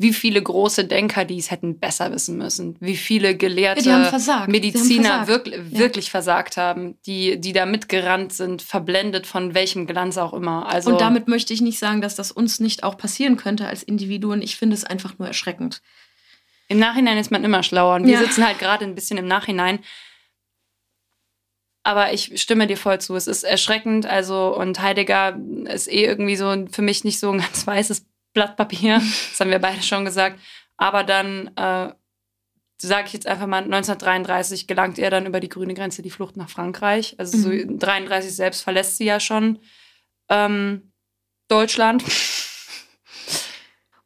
wie viele große Denker dies hätten besser wissen müssen, wie viele gelehrte ja, Mediziner wirklich, ja. wirklich versagt haben, die, die da mitgerannt sind, verblendet von welchem Glanz auch immer. Also und damit möchte ich nicht sagen, dass das uns nicht auch passieren könnte als Individuen. Ich finde es einfach nur erschreckend. Im Nachhinein ist man immer schlauer und wir ja. sitzen halt gerade ein bisschen im Nachhinein. Aber ich stimme dir voll zu. Es ist erschreckend. Also, und Heidegger ist eh irgendwie so für mich nicht so ein ganz weißes Blatt Papier. Das haben wir beide schon gesagt. Aber dann, äh, sage ich jetzt einfach mal, 1933 gelangt er dann über die grüne Grenze die Flucht nach Frankreich. Also, mhm. so 33 selbst verlässt sie ja schon ähm, Deutschland.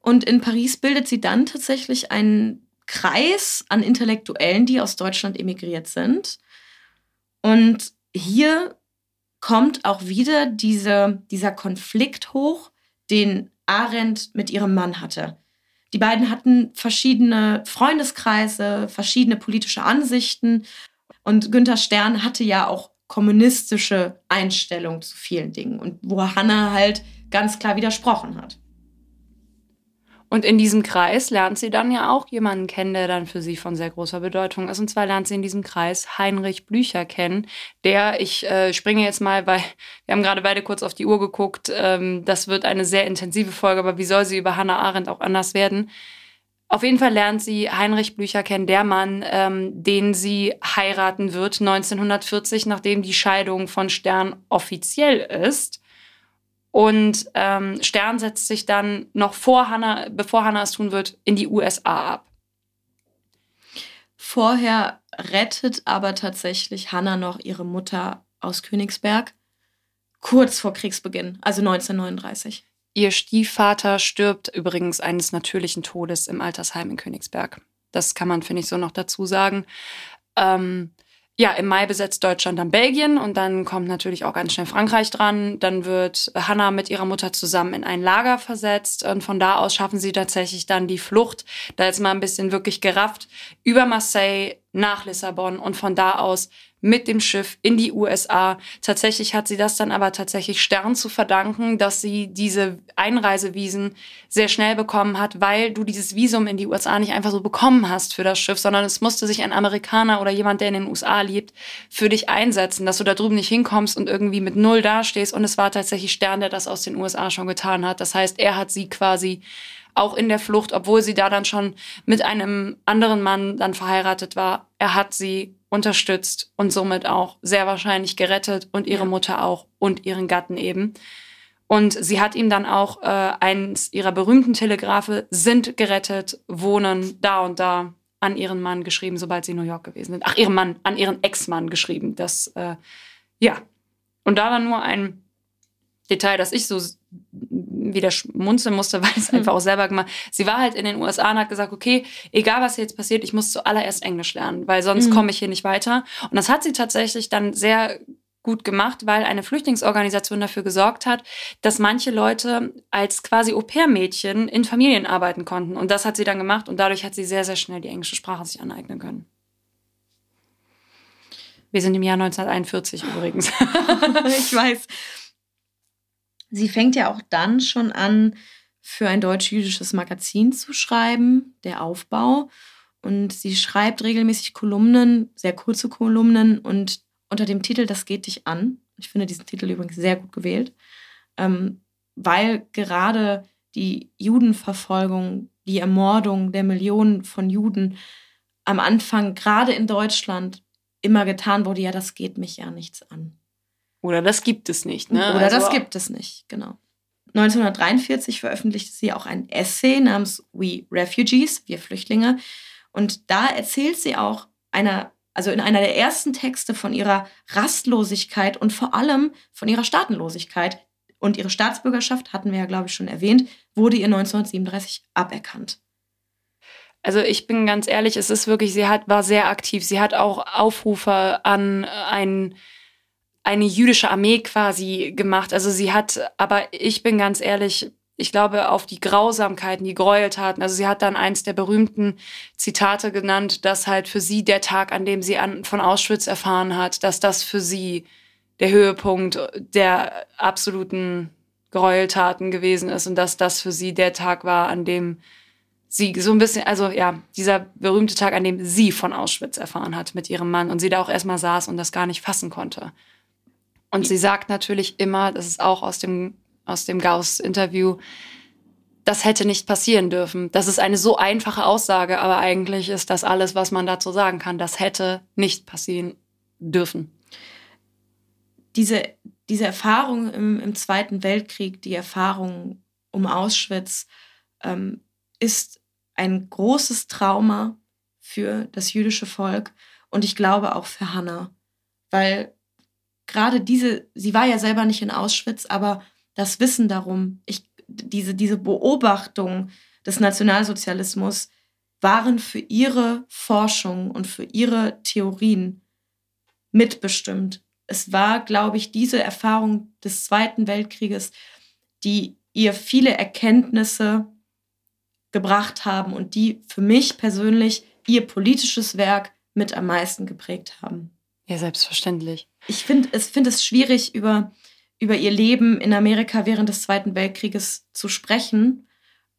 Und in Paris bildet sie dann tatsächlich einen Kreis an Intellektuellen, die aus Deutschland emigriert sind. Und hier kommt auch wieder diese, dieser Konflikt hoch, den Arendt mit ihrem Mann hatte. Die beiden hatten verschiedene Freundeskreise, verschiedene politische Ansichten. Und Günther Stern hatte ja auch kommunistische Einstellungen zu vielen Dingen und wo Hannah halt ganz klar widersprochen hat. Und in diesem Kreis lernt sie dann ja auch jemanden kennen, der dann für sie von sehr großer Bedeutung ist. Und zwar lernt sie in diesem Kreis Heinrich Blücher kennen, der, ich äh, springe jetzt mal, weil wir haben gerade beide kurz auf die Uhr geguckt, ähm, das wird eine sehr intensive Folge, aber wie soll sie über Hannah Arendt auch anders werden? Auf jeden Fall lernt sie Heinrich Blücher kennen, der Mann, ähm, den sie heiraten wird 1940, nachdem die Scheidung von Stern offiziell ist. Und ähm, Stern setzt sich dann noch vor Hannah, bevor Hannah es tun wird, in die USA ab. Vorher rettet aber tatsächlich Hannah noch ihre Mutter aus Königsberg, kurz vor Kriegsbeginn, also 1939. Ihr Stiefvater stirbt übrigens eines natürlichen Todes im Altersheim in Königsberg. Das kann man, finde ich, so noch dazu sagen. Ähm, ja, im Mai besetzt Deutschland dann Belgien und dann kommt natürlich auch ganz schnell Frankreich dran. Dann wird Hannah mit ihrer Mutter zusammen in ein Lager versetzt und von da aus schaffen sie tatsächlich dann die Flucht. Da ist mal ein bisschen wirklich gerafft über Marseille nach Lissabon und von da aus mit dem Schiff in die USA. Tatsächlich hat sie das dann aber tatsächlich Stern zu verdanken, dass sie diese Einreisewiesen sehr schnell bekommen hat, weil du dieses Visum in die USA nicht einfach so bekommen hast für das Schiff, sondern es musste sich ein Amerikaner oder jemand, der in den USA lebt, für dich einsetzen, dass du da drüben nicht hinkommst und irgendwie mit Null dastehst. Und es war tatsächlich Stern, der das aus den USA schon getan hat. Das heißt, er hat sie quasi auch in der Flucht, obwohl sie da dann schon mit einem anderen Mann dann verheiratet war. Er hat sie unterstützt und somit auch sehr wahrscheinlich gerettet und ihre ja. Mutter auch und ihren Gatten eben. Und sie hat ihm dann auch äh, eins ihrer berühmten Telegrafe sind gerettet, wohnen da und da an ihren Mann geschrieben, sobald sie in New York gewesen sind. Ach, ihren Mann, an ihren Ex-Mann geschrieben. Das, äh, ja. Und da war nur ein Detail, das ich so wieder schmunzeln musste, weil es einfach auch selber gemacht. Sie war halt in den USA und hat gesagt, okay, egal was jetzt passiert, ich muss zuallererst Englisch lernen, weil sonst mhm. komme ich hier nicht weiter. Und das hat sie tatsächlich dann sehr gut gemacht, weil eine Flüchtlingsorganisation dafür gesorgt hat, dass manche Leute als quasi Au-pair-Mädchen in Familien arbeiten konnten. Und das hat sie dann gemacht und dadurch hat sie sehr, sehr schnell die englische Sprache sich aneignen können. Wir sind im Jahr 1941 übrigens. ich weiß. Sie fängt ja auch dann schon an, für ein deutsch-jüdisches Magazin zu schreiben, der Aufbau. Und sie schreibt regelmäßig Kolumnen, sehr kurze Kolumnen und unter dem Titel Das geht dich an. Ich finde diesen Titel übrigens sehr gut gewählt, ähm, weil gerade die Judenverfolgung, die Ermordung der Millionen von Juden am Anfang gerade in Deutschland immer getan wurde, ja, das geht mich ja nichts an. Oder das gibt es nicht. Ne? Oder also, das gibt es nicht, genau. 1943 veröffentlichte sie auch ein Essay namens We Refugees, wir Flüchtlinge. Und da erzählt sie auch einer, also in einer der ersten Texte von ihrer Rastlosigkeit und vor allem von ihrer Staatenlosigkeit. Und ihre Staatsbürgerschaft, hatten wir ja, glaube ich, schon erwähnt, wurde ihr 1937 aberkannt. Also ich bin ganz ehrlich, es ist wirklich, sie hat, war sehr aktiv. Sie hat auch Aufrufe an einen eine jüdische Armee quasi gemacht. Also sie hat, aber ich bin ganz ehrlich, ich glaube, auf die Grausamkeiten, die Gräueltaten. Also sie hat dann eins der berühmten Zitate genannt, dass halt für sie der Tag, an dem sie an, von Auschwitz erfahren hat, dass das für sie der Höhepunkt der absoluten Gräueltaten gewesen ist und dass das für sie der Tag war, an dem sie so ein bisschen, also ja, dieser berühmte Tag, an dem sie von Auschwitz erfahren hat mit ihrem Mann und sie da auch erstmal saß und das gar nicht fassen konnte. Und sie sagt natürlich immer, das ist auch aus dem, aus dem Gauss-Interview, das hätte nicht passieren dürfen. Das ist eine so einfache Aussage, aber eigentlich ist das alles, was man dazu sagen kann. Das hätte nicht passieren dürfen. Diese, diese Erfahrung im, im Zweiten Weltkrieg, die Erfahrung um Auschwitz, ähm, ist ein großes Trauma für das jüdische Volk und ich glaube auch für Hannah, weil gerade diese, sie war ja selber nicht in Auschwitz, aber das Wissen darum, ich, diese, diese Beobachtung des Nationalsozialismus waren für ihre Forschung und für ihre Theorien mitbestimmt. Es war, glaube ich, diese Erfahrung des Zweiten Weltkrieges, die ihr viele Erkenntnisse gebracht haben und die für mich persönlich ihr politisches Werk mit am meisten geprägt haben. Ja, selbstverständlich. Ich finde es, find es schwierig, über, über ihr Leben in Amerika während des Zweiten Weltkrieges zu sprechen.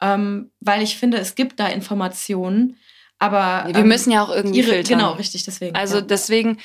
ähm, weil ich finde, es gibt da Informationen. Aber wir ähm, müssen ja auch irgendwie ihre, filtern. Genau, richtig, deswegen. Also ja. deswegen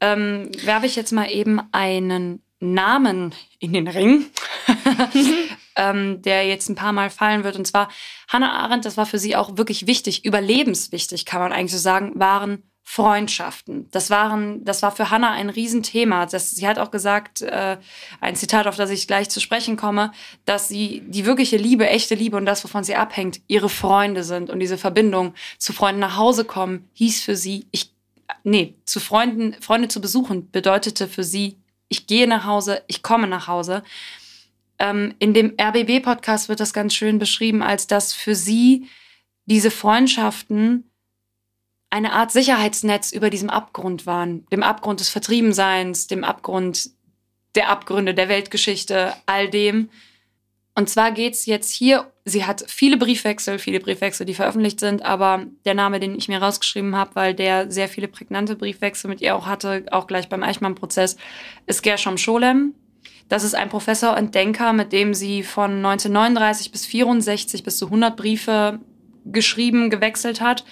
ähm, werfe ich jetzt mal eben einen Namen in den Ring, ähm, der jetzt ein paar Mal fallen wird. Und zwar Hannah Arendt, das war für sie auch wirklich wichtig, überlebenswichtig, kann man eigentlich so sagen, waren Freundschaften. Das waren, das war für Hannah ein Riesenthema. Das, sie hat auch gesagt, äh, ein Zitat, auf das ich gleich zu sprechen komme, dass sie die wirkliche Liebe, echte Liebe und das, wovon sie abhängt, ihre Freunde sind und diese Verbindung zu Freunden nach Hause kommen, hieß für sie, ich, nee, zu Freunden, Freunde zu besuchen, bedeutete für sie, ich gehe nach Hause, ich komme nach Hause. Ähm, in dem RBB-Podcast wird das ganz schön beschrieben, als dass für sie diese Freundschaften eine Art Sicherheitsnetz über diesem Abgrund waren. Dem Abgrund des Vertriebenseins, dem Abgrund der Abgründe der Weltgeschichte, all dem. Und zwar geht's jetzt hier, sie hat viele Briefwechsel, viele Briefwechsel, die veröffentlicht sind, aber der Name, den ich mir rausgeschrieben habe, weil der sehr viele prägnante Briefwechsel mit ihr auch hatte, auch gleich beim Eichmann-Prozess, ist Gershom Scholem. Das ist ein Professor und Denker, mit dem sie von 1939 bis 64 bis zu 100 Briefe geschrieben, gewechselt hat.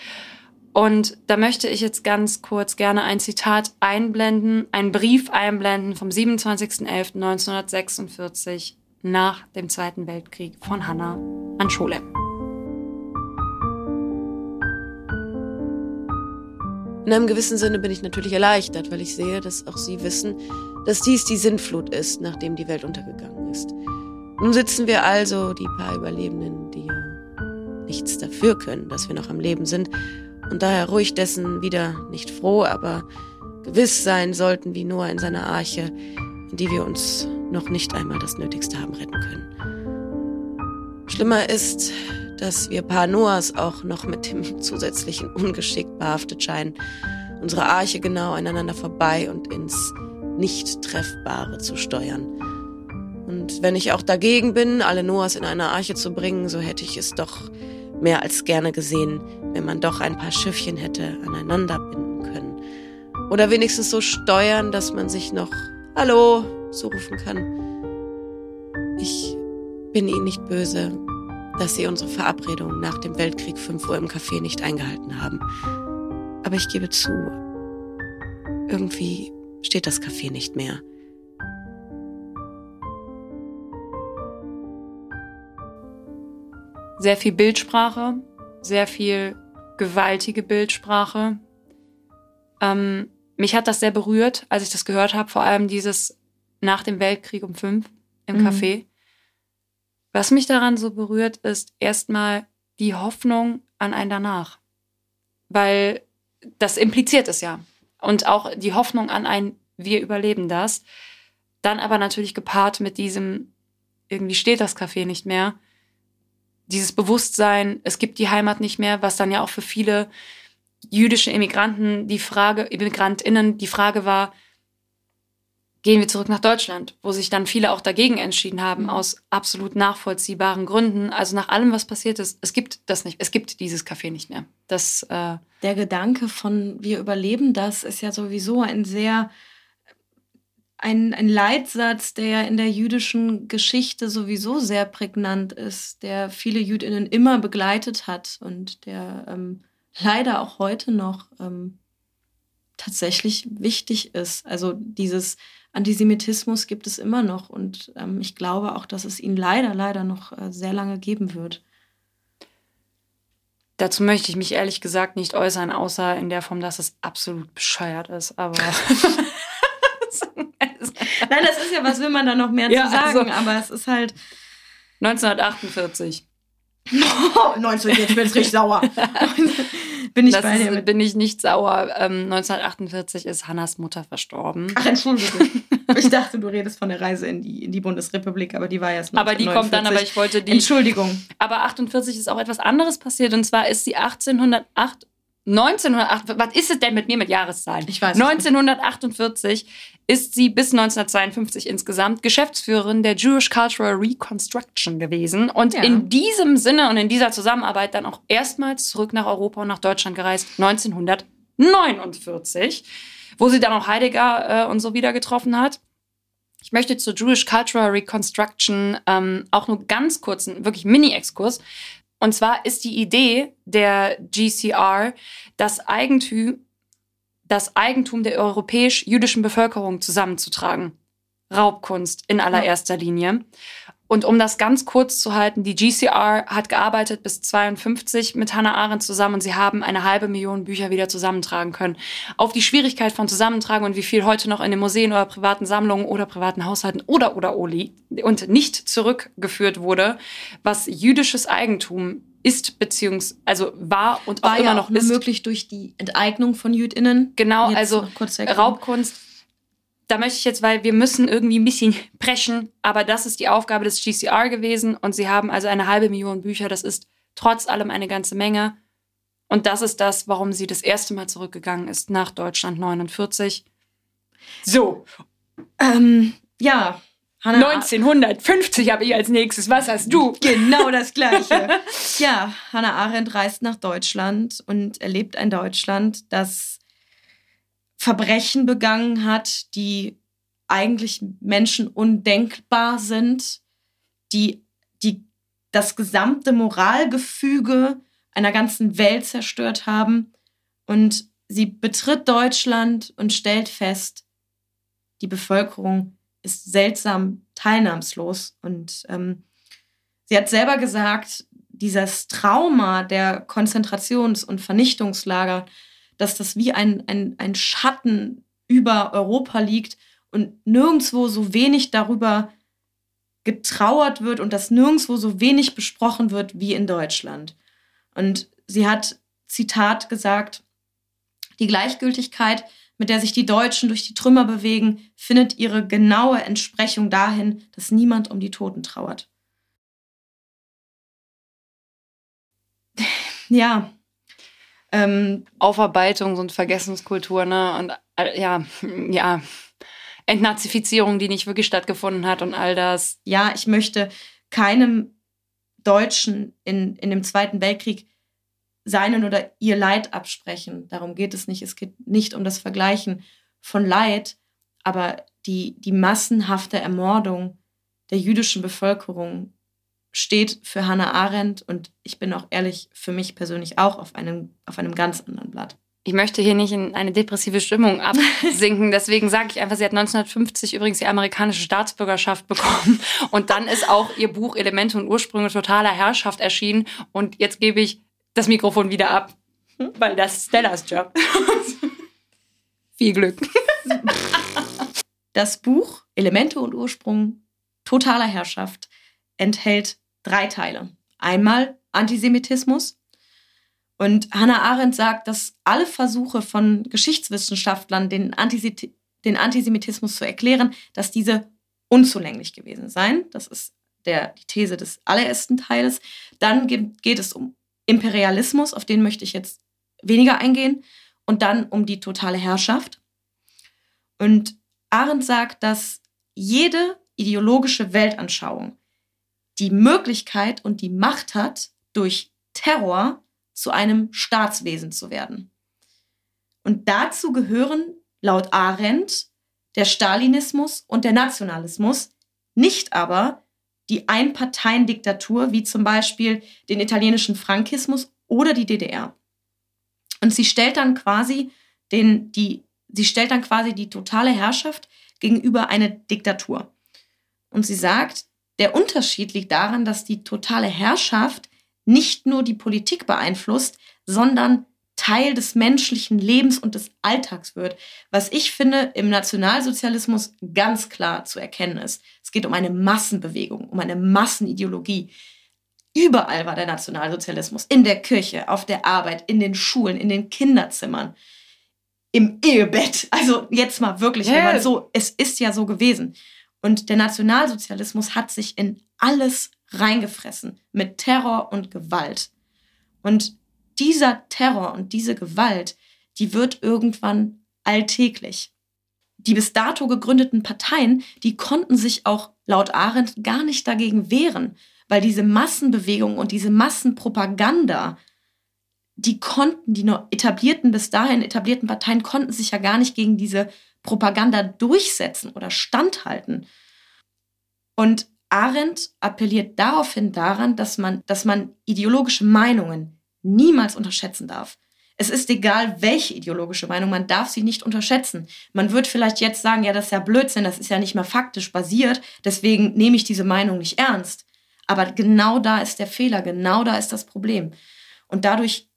Und da möchte ich jetzt ganz kurz gerne ein Zitat einblenden, einen Brief einblenden vom 27.11.1946 nach dem Zweiten Weltkrieg von Hannah an Schule. In einem gewissen Sinne bin ich natürlich erleichtert, weil ich sehe, dass auch Sie wissen, dass dies die Sinnflut ist, nachdem die Welt untergegangen ist. Nun sitzen wir also, die paar Überlebenden, die ja nichts dafür können, dass wir noch am Leben sind, und daher ruhig dessen wieder nicht froh, aber gewiss sein sollten wie Noah in seiner Arche, in die wir uns noch nicht einmal das Nötigste haben retten können. Schlimmer ist, dass wir Paar Noahs auch noch mit dem zusätzlichen Ungeschick behaftet scheinen, unsere Arche genau aneinander vorbei und ins Nicht-Treffbare zu steuern. Und wenn ich auch dagegen bin, alle Noahs in eine Arche zu bringen, so hätte ich es doch mehr als gerne gesehen, wenn man doch ein paar Schiffchen hätte aneinander binden können. Oder wenigstens so steuern, dass man sich noch Hallo zurufen kann. Ich bin Ihnen nicht böse, dass Sie unsere Verabredung nach dem Weltkrieg 5 Uhr im Café nicht eingehalten haben. Aber ich gebe zu, irgendwie steht das Café nicht mehr. Sehr viel Bildsprache, sehr viel gewaltige Bildsprache. Ähm, mich hat das sehr berührt, als ich das gehört habe, vor allem dieses nach dem Weltkrieg um fünf im mhm. Café. Was mich daran so berührt, ist erstmal die Hoffnung an ein danach. Weil das impliziert es ja. Und auch die Hoffnung an ein wir überleben das. Dann aber natürlich gepaart mit diesem, irgendwie steht das Café nicht mehr dieses Bewusstsein, es gibt die Heimat nicht mehr, was dann ja auch für viele jüdische Immigranten die Frage, Immigrantinnen die Frage war, gehen wir zurück nach Deutschland, wo sich dann viele auch dagegen entschieden haben, mhm. aus absolut nachvollziehbaren Gründen. Also nach allem, was passiert ist, es gibt das nicht, es gibt dieses Café nicht mehr. Das, äh Der Gedanke von wir überleben das ist ja sowieso ein sehr ein, ein Leitsatz, der in der jüdischen Geschichte sowieso sehr prägnant ist, der viele Jüdinnen immer begleitet hat und der ähm, leider auch heute noch ähm, tatsächlich wichtig ist. Also dieses Antisemitismus gibt es immer noch und ähm, ich glaube auch, dass es ihn leider, leider noch äh, sehr lange geben wird. Dazu möchte ich mich ehrlich gesagt nicht äußern, außer in der Form, dass es absolut bescheuert ist. Aber Nein, das ist ja, was will man da noch mehr ja, zu sagen, also, aber es ist halt. 1948. Oh, 19, jetzt bin ich richtig sauer. bin ich das bei dir. bin ich nicht sauer. Ähm, 1948 ist Hannas Mutter verstorben. Ach, Entschuldigung. ich dachte, du redest von der Reise in die, in die Bundesrepublik, aber die war erst Aber die kommt dann, aber ich wollte die. Entschuldigung. Aber 48 ist auch etwas anderes passiert und zwar ist sie 1808 1908, was ist es denn mit mir mit Jahreszahlen? Ich weiß. 1948 ist sie bis 1952 insgesamt Geschäftsführerin der Jewish Cultural Reconstruction gewesen und ja. in diesem Sinne und in dieser Zusammenarbeit dann auch erstmals zurück nach Europa und nach Deutschland gereist, 1949, wo sie dann auch Heidegger äh, und so wieder getroffen hat. Ich möchte zur Jewish Cultural Reconstruction ähm, auch nur ganz kurzen, wirklich Mini-Exkurs Und zwar ist die Idee der GCR, das Eigentum, das Eigentum der europäisch-jüdischen Bevölkerung zusammenzutragen. Raubkunst in allererster Linie. Und um das ganz kurz zu halten, die GCR hat gearbeitet bis 52 mit Hannah Arendt zusammen und sie haben eine halbe Million Bücher wieder zusammentragen können. Auf die Schwierigkeit von Zusammentragen und wie viel heute noch in den Museen oder privaten Sammlungen oder privaten Haushalten oder oder Oli und nicht zurückgeführt wurde, was jüdisches Eigentum ist beziehungsweise also war und war auch immer ja noch auch ist möglich durch die Enteignung von Jüdinnen. Genau, Jetzt also Raubkunst da möchte ich jetzt, weil wir müssen irgendwie ein bisschen preschen, aber das ist die Aufgabe des GCR gewesen und sie haben also eine halbe Million Bücher. Das ist trotz allem eine ganze Menge. Und das ist das, warum sie das erste Mal zurückgegangen ist nach Deutschland 49. So. Ähm, ja. Hannah 1950 habe ich als nächstes. Was hast du? Genau das Gleiche. ja, Hannah Arendt reist nach Deutschland und erlebt ein Deutschland, das Verbrechen begangen hat, die eigentlich Menschen undenkbar sind, die, die das gesamte Moralgefüge einer ganzen Welt zerstört haben. Und sie betritt Deutschland und stellt fest, die Bevölkerung ist seltsam teilnahmslos. Und ähm, sie hat selber gesagt, dieses Trauma der Konzentrations- und Vernichtungslager, dass das wie ein, ein, ein Schatten über Europa liegt und nirgendwo so wenig darüber getrauert wird und dass nirgendwo so wenig besprochen wird wie in Deutschland. Und sie hat, Zitat gesagt, die Gleichgültigkeit, mit der sich die Deutschen durch die Trümmer bewegen, findet ihre genaue Entsprechung dahin, dass niemand um die Toten trauert. Ja, ähm, Aufarbeitung und Vergessenskultur, ne? Und äh, ja, ja, Entnazifizierung, die nicht wirklich stattgefunden hat und all das. Ja, ich möchte keinem Deutschen in, in dem Zweiten Weltkrieg seinen oder ihr Leid absprechen. Darum geht es nicht. Es geht nicht um das Vergleichen von Leid, aber die, die massenhafte Ermordung der jüdischen Bevölkerung steht für Hannah Arendt und ich bin auch ehrlich für mich persönlich auch auf einem, auf einem ganz anderen Blatt. Ich möchte hier nicht in eine depressive Stimmung absinken, deswegen sage ich einfach, sie hat 1950 übrigens die amerikanische Staatsbürgerschaft bekommen und dann ist auch ihr Buch Elemente und Ursprünge totaler Herrschaft erschienen und jetzt gebe ich das Mikrofon wieder ab, weil das ist Stellas Job. Viel Glück. Das Buch Elemente und Ursprung totaler Herrschaft enthält drei Teile. Einmal Antisemitismus. Und Hannah Arendt sagt, dass alle Versuche von Geschichtswissenschaftlern, den, Antisit den Antisemitismus zu erklären, dass diese unzulänglich gewesen seien. Das ist der, die These des allerersten Teiles. Dann geht es um Imperialismus, auf den möchte ich jetzt weniger eingehen. Und dann um die totale Herrschaft. Und Arendt sagt, dass jede ideologische Weltanschauung die Möglichkeit und die Macht hat, durch Terror zu einem Staatswesen zu werden. Und dazu gehören laut Arendt der Stalinismus und der Nationalismus, nicht aber die Einparteiendiktatur wie zum Beispiel den italienischen Frankismus oder die DDR. Und sie stellt dann quasi den, die, sie stellt dann quasi die totale Herrschaft gegenüber eine Diktatur. Und sie sagt, der Unterschied liegt daran, dass die totale Herrschaft nicht nur die Politik beeinflusst, sondern Teil des menschlichen Lebens und des Alltags wird, was ich finde im Nationalsozialismus ganz klar zu erkennen ist. Es geht um eine Massenbewegung, um eine Massenideologie. Überall war der Nationalsozialismus, in der Kirche, auf der Arbeit, in den Schulen, in den Kinderzimmern, im Ehebett. Also jetzt mal wirklich, yeah. wenn man so, es ist ja so gewesen. Und der Nationalsozialismus hat sich in alles reingefressen mit Terror und Gewalt. Und dieser Terror und diese Gewalt, die wird irgendwann alltäglich. Die bis dato gegründeten Parteien, die konnten sich auch laut Arendt gar nicht dagegen wehren, weil diese Massenbewegung und diese Massenpropaganda, die konnten, die noch etablierten, bis dahin etablierten Parteien konnten sich ja gar nicht gegen diese Propaganda durchsetzen oder standhalten. Und Arendt appelliert daraufhin daran, dass man, dass man ideologische Meinungen niemals unterschätzen darf. Es ist egal, welche ideologische Meinung, man darf sie nicht unterschätzen. Man wird vielleicht jetzt sagen, ja, das ist ja Blödsinn, das ist ja nicht mehr faktisch basiert, deswegen nehme ich diese Meinung nicht ernst. Aber genau da ist der Fehler, genau da ist das Problem. Und dadurch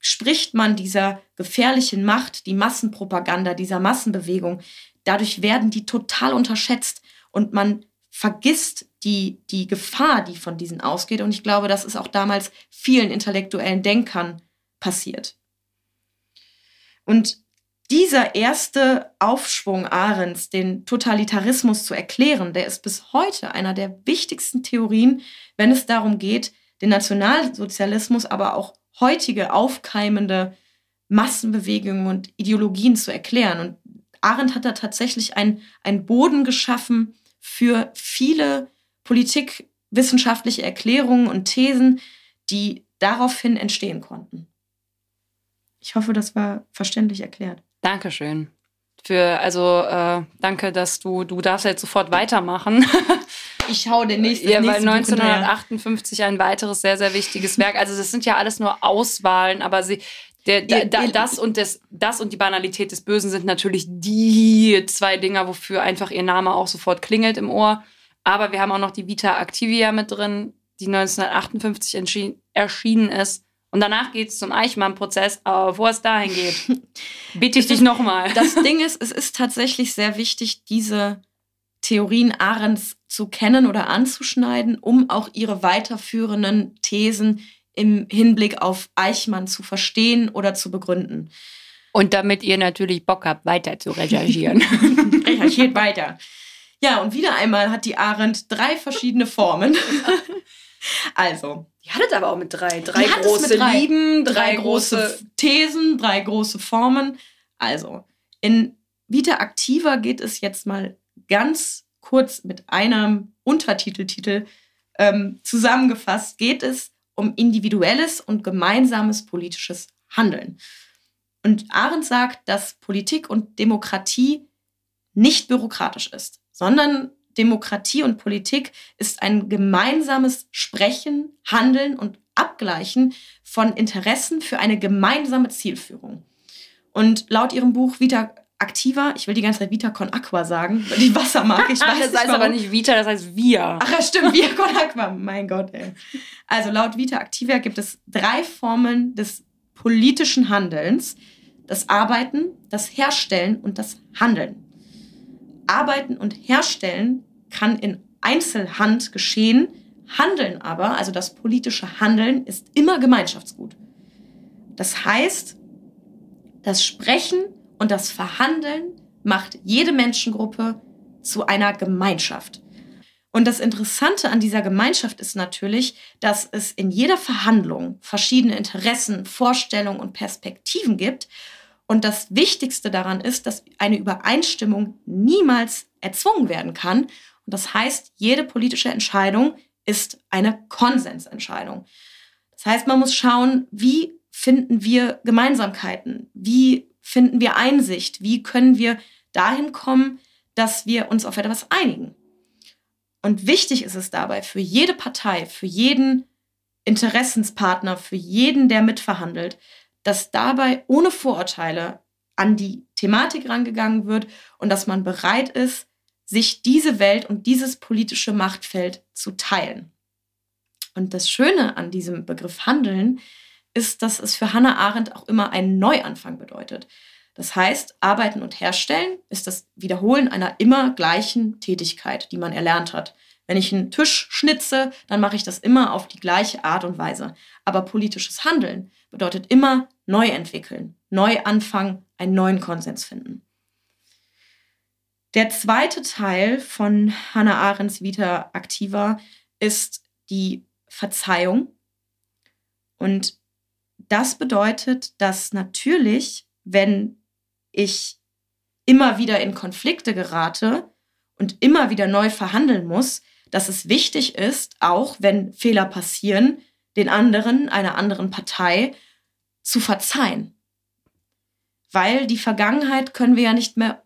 spricht man dieser gefährlichen Macht, die Massenpropaganda, dieser Massenbewegung, dadurch werden die total unterschätzt und man vergisst die, die Gefahr, die von diesen ausgeht. Und ich glaube, das ist auch damals vielen intellektuellen Denkern passiert. Und dieser erste Aufschwung Ahrens, den Totalitarismus zu erklären, der ist bis heute einer der wichtigsten Theorien, wenn es darum geht, den Nationalsozialismus, aber auch heutige aufkeimende Massenbewegungen und Ideologien zu erklären. Und Arendt hat da tatsächlich einen Boden geschaffen für viele politikwissenschaftliche Erklärungen und Thesen, die daraufhin entstehen konnten. Ich hoffe, das war verständlich erklärt. Dankeschön. Für, also äh, danke, dass du, du darfst jetzt sofort weitermachen. ich schaue den nächsten. Ja, weil 1958 ein weiteres sehr, sehr wichtiges Werk. Also das sind ja alles nur Auswahlen, aber sie, der, da, da, das, und das, das und die Banalität des Bösen sind natürlich die zwei Dinger, wofür einfach ihr Name auch sofort klingelt im Ohr. Aber wir haben auch noch die Vita Activia mit drin, die 1958 erschienen ist. Und danach geht es zum Eichmann-Prozess. Aber bevor es dahin geht, bitte ich dich nochmal. Das Ding ist, es ist tatsächlich sehr wichtig, diese Theorien Arends zu kennen oder anzuschneiden, um auch ihre weiterführenden Thesen im Hinblick auf Eichmann zu verstehen oder zu begründen. Und damit ihr natürlich Bock habt, weiter zu recherchieren. Recherchiert weiter. Ja, und wieder einmal hat die Arendt drei verschiedene Formen. also. Die hat es aber auch mit drei. Drei große drei, Lieben, drei, drei große, große Thesen, drei große Formen. Also, in Vita Activa geht es jetzt mal ganz kurz mit einem Untertiteltitel ähm, zusammengefasst, geht es um individuelles und gemeinsames politisches Handeln. Und Arendt sagt, dass Politik und Demokratie nicht bürokratisch ist, sondern Demokratie und Politik ist ein gemeinsames Sprechen, Handeln und Abgleichen von Interessen für eine gemeinsame Zielführung. Und laut ihrem Buch Vita Activa, ich will die ganze Zeit Vita Con Aqua sagen, die Wassermarke. Ich weiß das heißt aber nicht Vita, das heißt Wir. Ach ja, stimmt, Vita Con Aqua. Mein Gott, ey. Also laut Vita Activa gibt es drei Formen des politischen Handelns. Das Arbeiten, das Herstellen und das Handeln. Arbeiten und Herstellen kann in Einzelhand geschehen, Handeln aber, also das politische Handeln, ist immer Gemeinschaftsgut. Das heißt, das Sprechen und das Verhandeln macht jede Menschengruppe zu einer Gemeinschaft. Und das Interessante an dieser Gemeinschaft ist natürlich, dass es in jeder Verhandlung verschiedene Interessen, Vorstellungen und Perspektiven gibt. Und das Wichtigste daran ist, dass eine Übereinstimmung niemals erzwungen werden kann. Und das heißt, jede politische Entscheidung ist eine Konsensentscheidung. Das heißt, man muss schauen, wie finden wir Gemeinsamkeiten? Wie finden wir Einsicht? Wie können wir dahin kommen, dass wir uns auf etwas einigen? Und wichtig ist es dabei für jede Partei, für jeden Interessenspartner, für jeden, der mitverhandelt, dass dabei ohne Vorurteile an die Thematik rangegangen wird und dass man bereit ist, sich diese Welt und dieses politische Machtfeld zu teilen. Und das Schöne an diesem Begriff Handeln ist, dass es für Hannah Arendt auch immer einen Neuanfang bedeutet. Das heißt, Arbeiten und Herstellen ist das Wiederholen einer immer gleichen Tätigkeit, die man erlernt hat. Wenn ich einen Tisch schnitze, dann mache ich das immer auf die gleiche Art und Weise. Aber politisches Handeln bedeutet immer neu entwickeln, neu anfangen, einen neuen Konsens finden. Der zweite Teil von Hannah Arendts Vita Activa ist die Verzeihung. Und das bedeutet, dass natürlich, wenn ich immer wieder in Konflikte gerate und immer wieder neu verhandeln muss, dass es wichtig ist, auch wenn Fehler passieren, den anderen, einer anderen Partei zu verzeihen. Weil die Vergangenheit können wir ja nicht mehr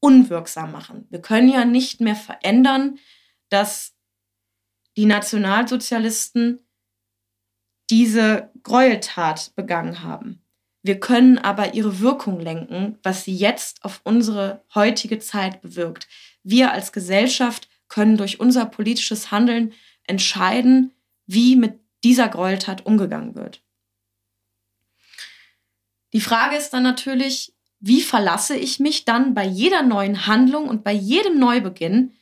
unwirksam machen. Wir können ja nicht mehr verändern, dass die Nationalsozialisten diese Gräueltat begangen haben. Wir können aber ihre Wirkung lenken, was sie jetzt auf unsere heutige Zeit bewirkt. Wir als Gesellschaft können durch unser politisches Handeln entscheiden, wie mit dieser Gräueltat umgegangen wird. Die Frage ist dann natürlich, wie verlasse ich mich dann bei jeder neuen Handlung und bei jedem Neubeginn,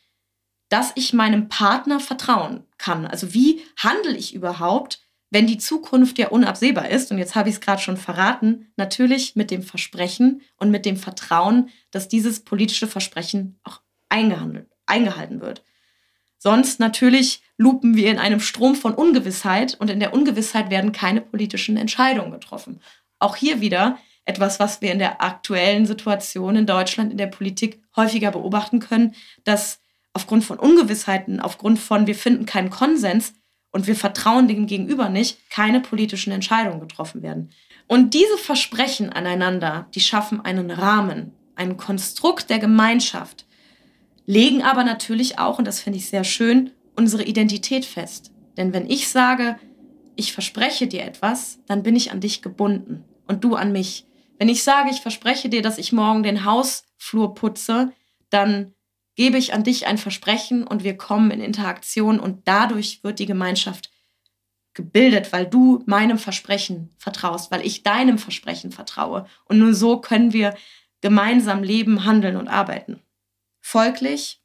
dass ich meinem Partner vertrauen kann? Also wie handle ich überhaupt, wenn die Zukunft ja unabsehbar ist? Und jetzt habe ich es gerade schon verraten, natürlich mit dem Versprechen und mit dem Vertrauen, dass dieses politische Versprechen auch eingehalten wird. Sonst natürlich lupen wir in einem Strom von Ungewissheit und in der Ungewissheit werden keine politischen Entscheidungen getroffen. Auch hier wieder etwas, was wir in der aktuellen Situation in Deutschland in der Politik häufiger beobachten können, dass aufgrund von Ungewissheiten, aufgrund von wir finden keinen Konsens und wir vertrauen dem Gegenüber nicht, keine politischen Entscheidungen getroffen werden. Und diese Versprechen aneinander, die schaffen einen Rahmen, ein Konstrukt der Gemeinschaft, legen aber natürlich auch, und das finde ich sehr schön, unsere Identität fest. Denn wenn ich sage, ich verspreche dir etwas, dann bin ich an dich gebunden und du an mich. Wenn ich sage, ich verspreche dir, dass ich morgen den Hausflur putze, dann gebe ich an dich ein Versprechen und wir kommen in Interaktion und dadurch wird die Gemeinschaft gebildet, weil du meinem Versprechen vertraust, weil ich deinem Versprechen vertraue. Und nur so können wir gemeinsam leben, handeln und arbeiten. Folglich,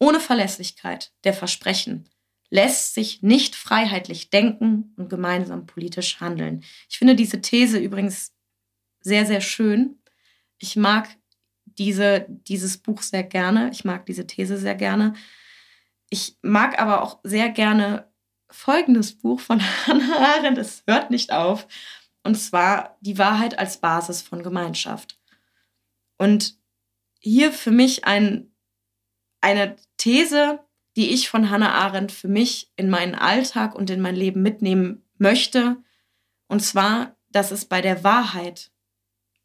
ohne Verlässlichkeit der Versprechen lässt sich nicht freiheitlich denken und gemeinsam politisch handeln. Ich finde diese These übrigens sehr, sehr schön. Ich mag diese, dieses Buch sehr gerne. Ich mag diese These sehr gerne. Ich mag aber auch sehr gerne folgendes Buch von Hannah Arendt. Es hört nicht auf. Und zwar Die Wahrheit als Basis von Gemeinschaft. Und hier für mich ein eine These, die ich von Hannah Arendt für mich in meinen Alltag und in mein Leben mitnehmen möchte. Und zwar, dass es bei der Wahrheit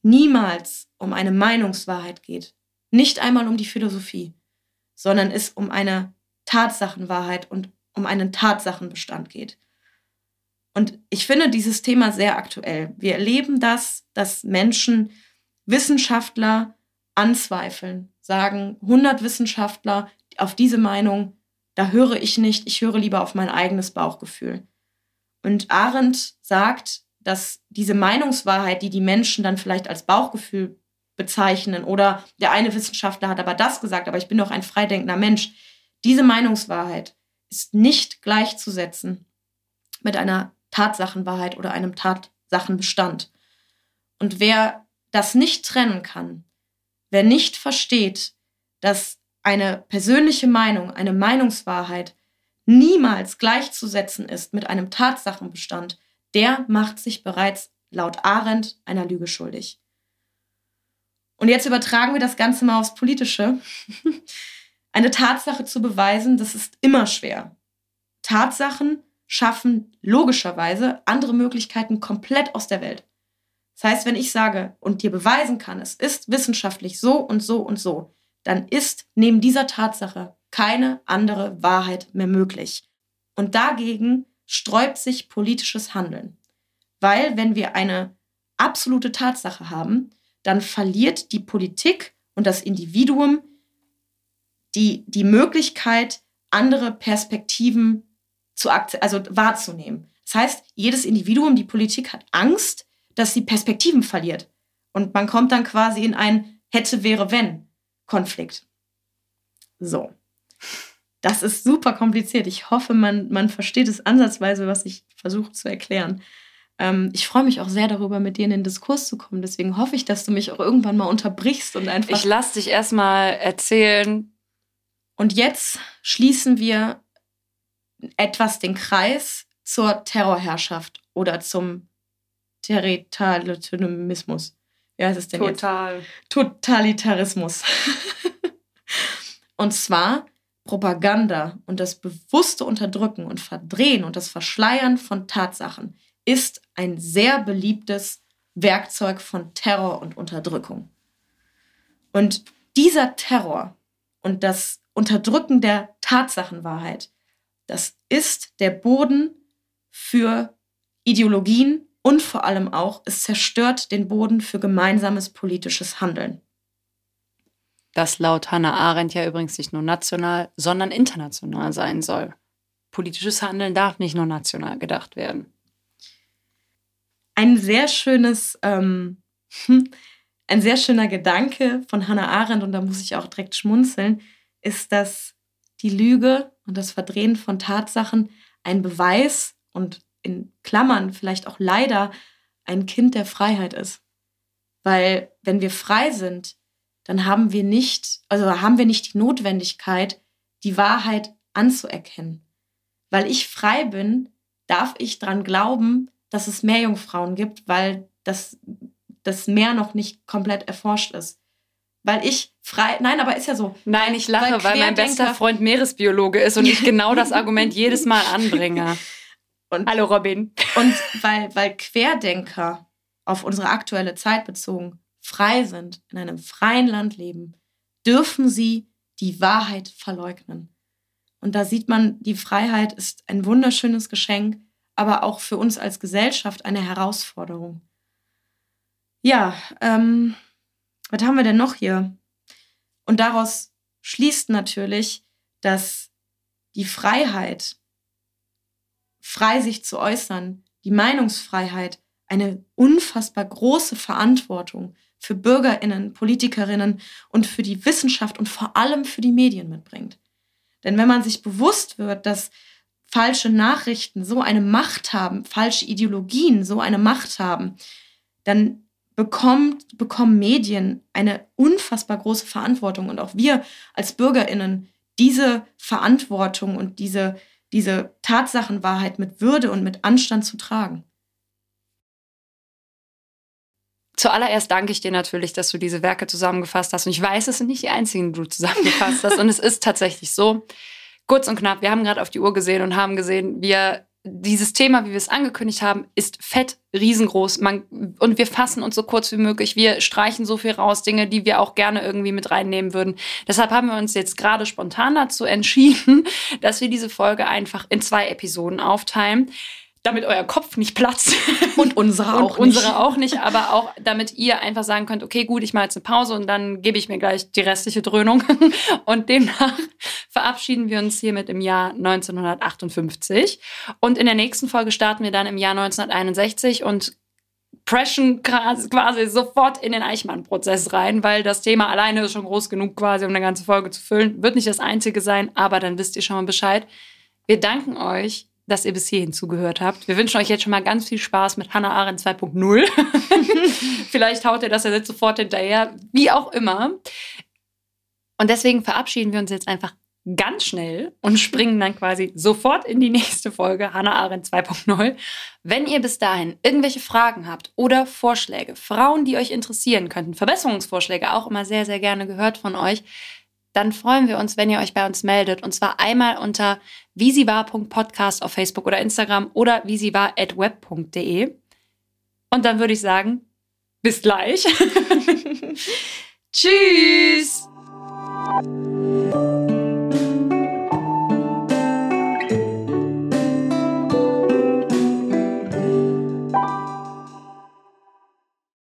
niemals um eine Meinungswahrheit geht. Nicht einmal um die Philosophie, sondern es um eine Tatsachenwahrheit und um einen Tatsachenbestand geht. Und ich finde dieses Thema sehr aktuell. Wir erleben das, dass Menschen, Wissenschaftler anzweifeln, sagen 100 Wissenschaftler auf diese Meinung, da höre ich nicht, ich höre lieber auf mein eigenes Bauchgefühl. Und Arendt sagt, dass diese Meinungswahrheit, die die Menschen dann vielleicht als Bauchgefühl bezeichnen oder der eine Wissenschaftler hat aber das gesagt, aber ich bin doch ein freidenkender Mensch, diese Meinungswahrheit ist nicht gleichzusetzen mit einer Tatsachenwahrheit oder einem Tatsachenbestand. Und wer das nicht trennen kann, Wer nicht versteht, dass eine persönliche Meinung, eine Meinungswahrheit niemals gleichzusetzen ist mit einem Tatsachenbestand, der macht sich bereits laut Arendt einer Lüge schuldig. Und jetzt übertragen wir das Ganze mal aufs Politische. Eine Tatsache zu beweisen, das ist immer schwer. Tatsachen schaffen logischerweise andere Möglichkeiten komplett aus der Welt. Das heißt, wenn ich sage und dir beweisen kann, es ist wissenschaftlich so und so und so, dann ist neben dieser Tatsache keine andere Wahrheit mehr möglich. Und dagegen sträubt sich politisches Handeln. Weil wenn wir eine absolute Tatsache haben, dann verliert die Politik und das Individuum die, die Möglichkeit, andere Perspektiven zu also wahrzunehmen. Das heißt, jedes Individuum, die Politik hat Angst, dass sie Perspektiven verliert. Und man kommt dann quasi in ein hätte, wäre, wenn Konflikt. So. Das ist super kompliziert. Ich hoffe, man, man versteht es ansatzweise, was ich versuche zu erklären. Ähm, ich freue mich auch sehr darüber, mit dir in den Diskurs zu kommen. Deswegen hoffe ich, dass du mich auch irgendwann mal unterbrichst und einfach. Ich lasse dich erstmal erzählen. Und jetzt schließen wir etwas den Kreis zur Terrorherrschaft oder zum Totalitarismus. Wie heißt es denn Total. jetzt? Totalitarismus. und zwar Propaganda und das bewusste Unterdrücken und Verdrehen und das Verschleiern von Tatsachen ist ein sehr beliebtes Werkzeug von Terror und Unterdrückung. Und dieser Terror und das Unterdrücken der Tatsachenwahrheit, das ist der Boden für Ideologien und vor allem auch, es zerstört den Boden für gemeinsames politisches Handeln. Das laut Hannah Arendt ja übrigens nicht nur national, sondern international sein soll. Politisches Handeln darf nicht nur national gedacht werden. Ein sehr schönes, ähm, ein sehr schöner Gedanke von Hannah Arendt, und da muss ich auch direkt schmunzeln, ist, dass die Lüge und das Verdrehen von Tatsachen ein Beweis und in Klammern vielleicht auch leider ein Kind der Freiheit ist. Weil wenn wir frei sind, dann haben wir nicht, also haben wir nicht die Notwendigkeit, die Wahrheit anzuerkennen. Weil ich frei bin, darf ich dran glauben, dass es Meerjungfrauen gibt, weil das, das Meer noch nicht komplett erforscht ist. Weil ich frei, nein, aber ist ja so. Nein, ich lache, weil, weil mein bester Freund Meeresbiologe ist und ich genau das Argument jedes Mal anbringe. Und, Hallo Robin. Und weil, weil Querdenker auf unsere aktuelle Zeit bezogen frei sind, in einem freien Land leben, dürfen sie die Wahrheit verleugnen. Und da sieht man, die Freiheit ist ein wunderschönes Geschenk, aber auch für uns als Gesellschaft eine Herausforderung. Ja, ähm, was haben wir denn noch hier? Und daraus schließt natürlich, dass die Freiheit, frei sich zu äußern, die Meinungsfreiheit eine unfassbar große Verantwortung für Bürgerinnen, Politikerinnen und für die Wissenschaft und vor allem für die Medien mitbringt. Denn wenn man sich bewusst wird, dass falsche Nachrichten so eine Macht haben, falsche Ideologien so eine Macht haben, dann bekommt, bekommen Medien eine unfassbar große Verantwortung und auch wir als Bürgerinnen diese Verantwortung und diese, diese Tatsachenwahrheit mit Würde und mit Anstand zu tragen. Zuallererst danke ich dir natürlich, dass du diese Werke zusammengefasst hast. Und ich weiß, es sind nicht die einzigen, die du zusammengefasst hast. Und es ist tatsächlich so. Kurz und knapp, wir haben gerade auf die Uhr gesehen und haben gesehen, wir dieses Thema, wie wir es angekündigt haben, ist fett, riesengroß. Man, und wir fassen uns so kurz wie möglich. Wir streichen so viel raus, Dinge, die wir auch gerne irgendwie mit reinnehmen würden. Deshalb haben wir uns jetzt gerade spontan dazu entschieden, dass wir diese Folge einfach in zwei Episoden aufteilen damit euer Kopf nicht platzt. Und unsere auch und unsere nicht. auch nicht, aber auch damit ihr einfach sagen könnt, okay, gut, ich mache jetzt eine Pause und dann gebe ich mir gleich die restliche Dröhnung. Und demnach verabschieden wir uns hiermit im Jahr 1958. Und in der nächsten Folge starten wir dann im Jahr 1961 und preschen quasi sofort in den Eichmann-Prozess rein, weil das Thema alleine ist schon groß genug quasi, um eine ganze Folge zu füllen. Wird nicht das einzige sein, aber dann wisst ihr schon mal Bescheid. Wir danken euch dass ihr bis hierhin zugehört habt. Wir wünschen euch jetzt schon mal ganz viel Spaß mit Hannah Arendt 2.0. Vielleicht haut ihr das ja jetzt sofort hinterher, wie auch immer. Und deswegen verabschieden wir uns jetzt einfach ganz schnell und springen dann quasi sofort in die nächste Folge Hannah Arendt 2.0. Wenn ihr bis dahin irgendwelche Fragen habt oder Vorschläge, Frauen, die euch interessieren könnten, Verbesserungsvorschläge auch immer sehr, sehr gerne gehört von euch, dann freuen wir uns, wenn ihr euch bei uns meldet. Und zwar einmal unter wie sie war.podcast auf Facebook oder Instagram oder wie sie war at web.de. Und dann würde ich sagen, bis gleich. Tschüss!